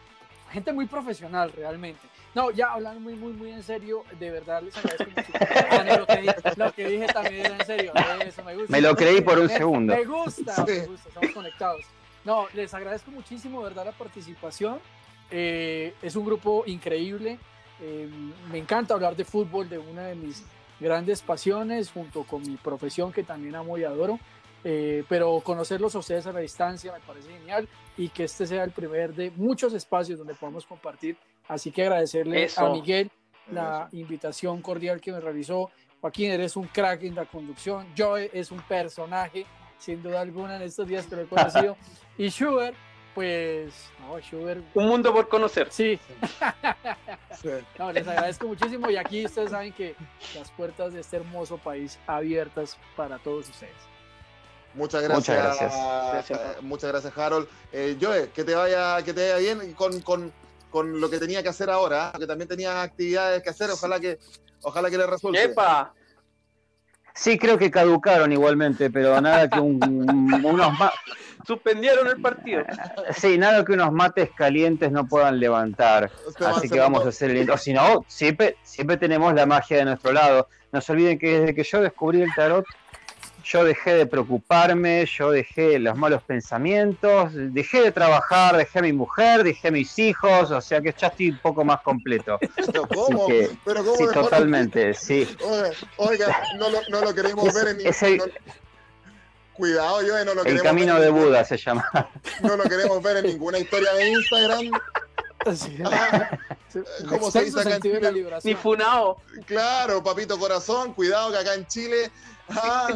gente muy profesional realmente. No, ya hablando muy, muy, muy en serio, de verdad les agradezco mucho. Lo, que dije, lo, que dije, también era en serio, eso me gusta. Me lo creí por un segundo. Me gusta, me gusta, estamos conectados. No, les agradezco muchísimo, de verdad, la participación. Eh, es un grupo increíble. Eh, me encanta hablar de fútbol, de una de mis grandes pasiones, junto con mi profesión que también amo y adoro. Eh, pero conocerlos a ustedes a la distancia me parece genial y que este sea el primer de muchos espacios donde podamos compartir. Así que agradecerle a Miguel la invitación cordial que me realizó. Joaquín, eres un crack en la conducción. Joe es un personaje, sin duda alguna, en estos días que lo he conocido. y Schubert, pues, no, Schubert. Un mundo por conocer. Sí. no, les agradezco muchísimo y aquí ustedes saben que las puertas de este hermoso país abiertas para todos ustedes. Muchas gracias. Muchas gracias, eh, muchas gracias Harold. Eh, Joe, que te vaya, que te vaya bien con, con, con lo que tenía que hacer ahora, que también tenía actividades que hacer, ojalá que, ojalá que le resulte. ¡Epa! Sí, creo que caducaron igualmente, pero nada que un, unos más. Suspendieron el partido. Sí, nada que unos mates calientes no puedan levantar. Así que vamos a hacer el O si no, siempre, siempre tenemos la magia de nuestro lado. No se olviden que desde que yo descubrí el tarot, yo dejé de preocuparme, yo dejé los malos pensamientos, dejé de trabajar, dejé a mi mujer, dejé a mis hijos, o sea que ya estoy un poco más completo. ¿Pero cómo? ¿Pero cómo sí, totalmente, sí. Oiga, no, lo, no lo queremos ver en... Ese, Cuidado, yo no lo El camino de Buda se llama. No lo queremos ver en ninguna historia de Instagram. Ah, ¿Cómo se dice acá en Chile? Ni funao. Claro, papito corazón, cuidado que acá en Chile Ah,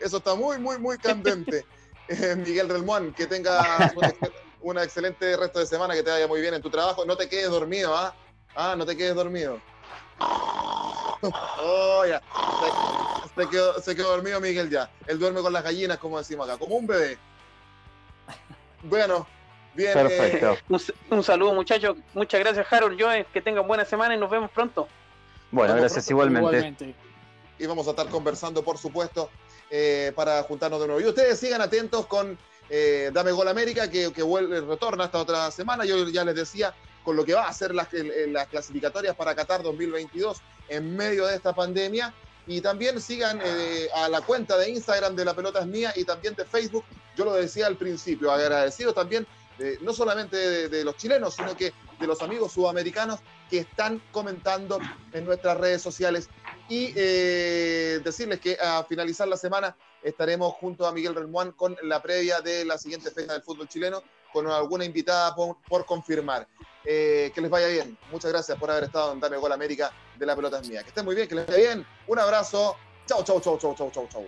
eso está muy, muy, muy candente. Eh, Miguel Relmuán, que tenga una excelente resto de semana, que te vaya muy bien en tu trabajo. No te quedes dormido, ¿ah? Ah, no te quedes dormido. Oh, ya. Se, quedó, se, quedó, dormido Miguel ya. Él duerme con las gallinas, como decimos acá, como un bebé. Bueno, bien. Perfecto. Eh, un, saludo, muchachos. Muchas gracias, Harold. Yo, que tengan buena semana y nos vemos pronto. Bueno, gracias igualmente y vamos a estar conversando, por supuesto, eh, para juntarnos de nuevo. Y ustedes sigan atentos con eh, Dame Gol América, que, que vuelve, retorna esta otra semana. Yo ya les decía con lo que va a ser las, las clasificatorias para Qatar 2022 en medio de esta pandemia. Y también sigan eh, a la cuenta de Instagram de La Pelota es Mía y también de Facebook. Yo lo decía al principio, agradecido también no solamente de, los chilenos, sino que de los amigos sudamericanos que están comentando en nuestras redes sociales. Y eh, decirles que a finalizar la semana estaremos junto a Miguel Relmuán con la previa de la siguiente fecha del fútbol chileno, con alguna invitada por, confirmar. Eh, que les vaya bien. Muchas gracias por haber estado en Dame Gol América de la pelota mía. Que estén muy bien, que les vaya bien. Un abrazo. Chau, chau, chau, chau, chau, chau, chau.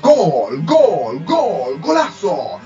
Gol, gol, gol, golazo.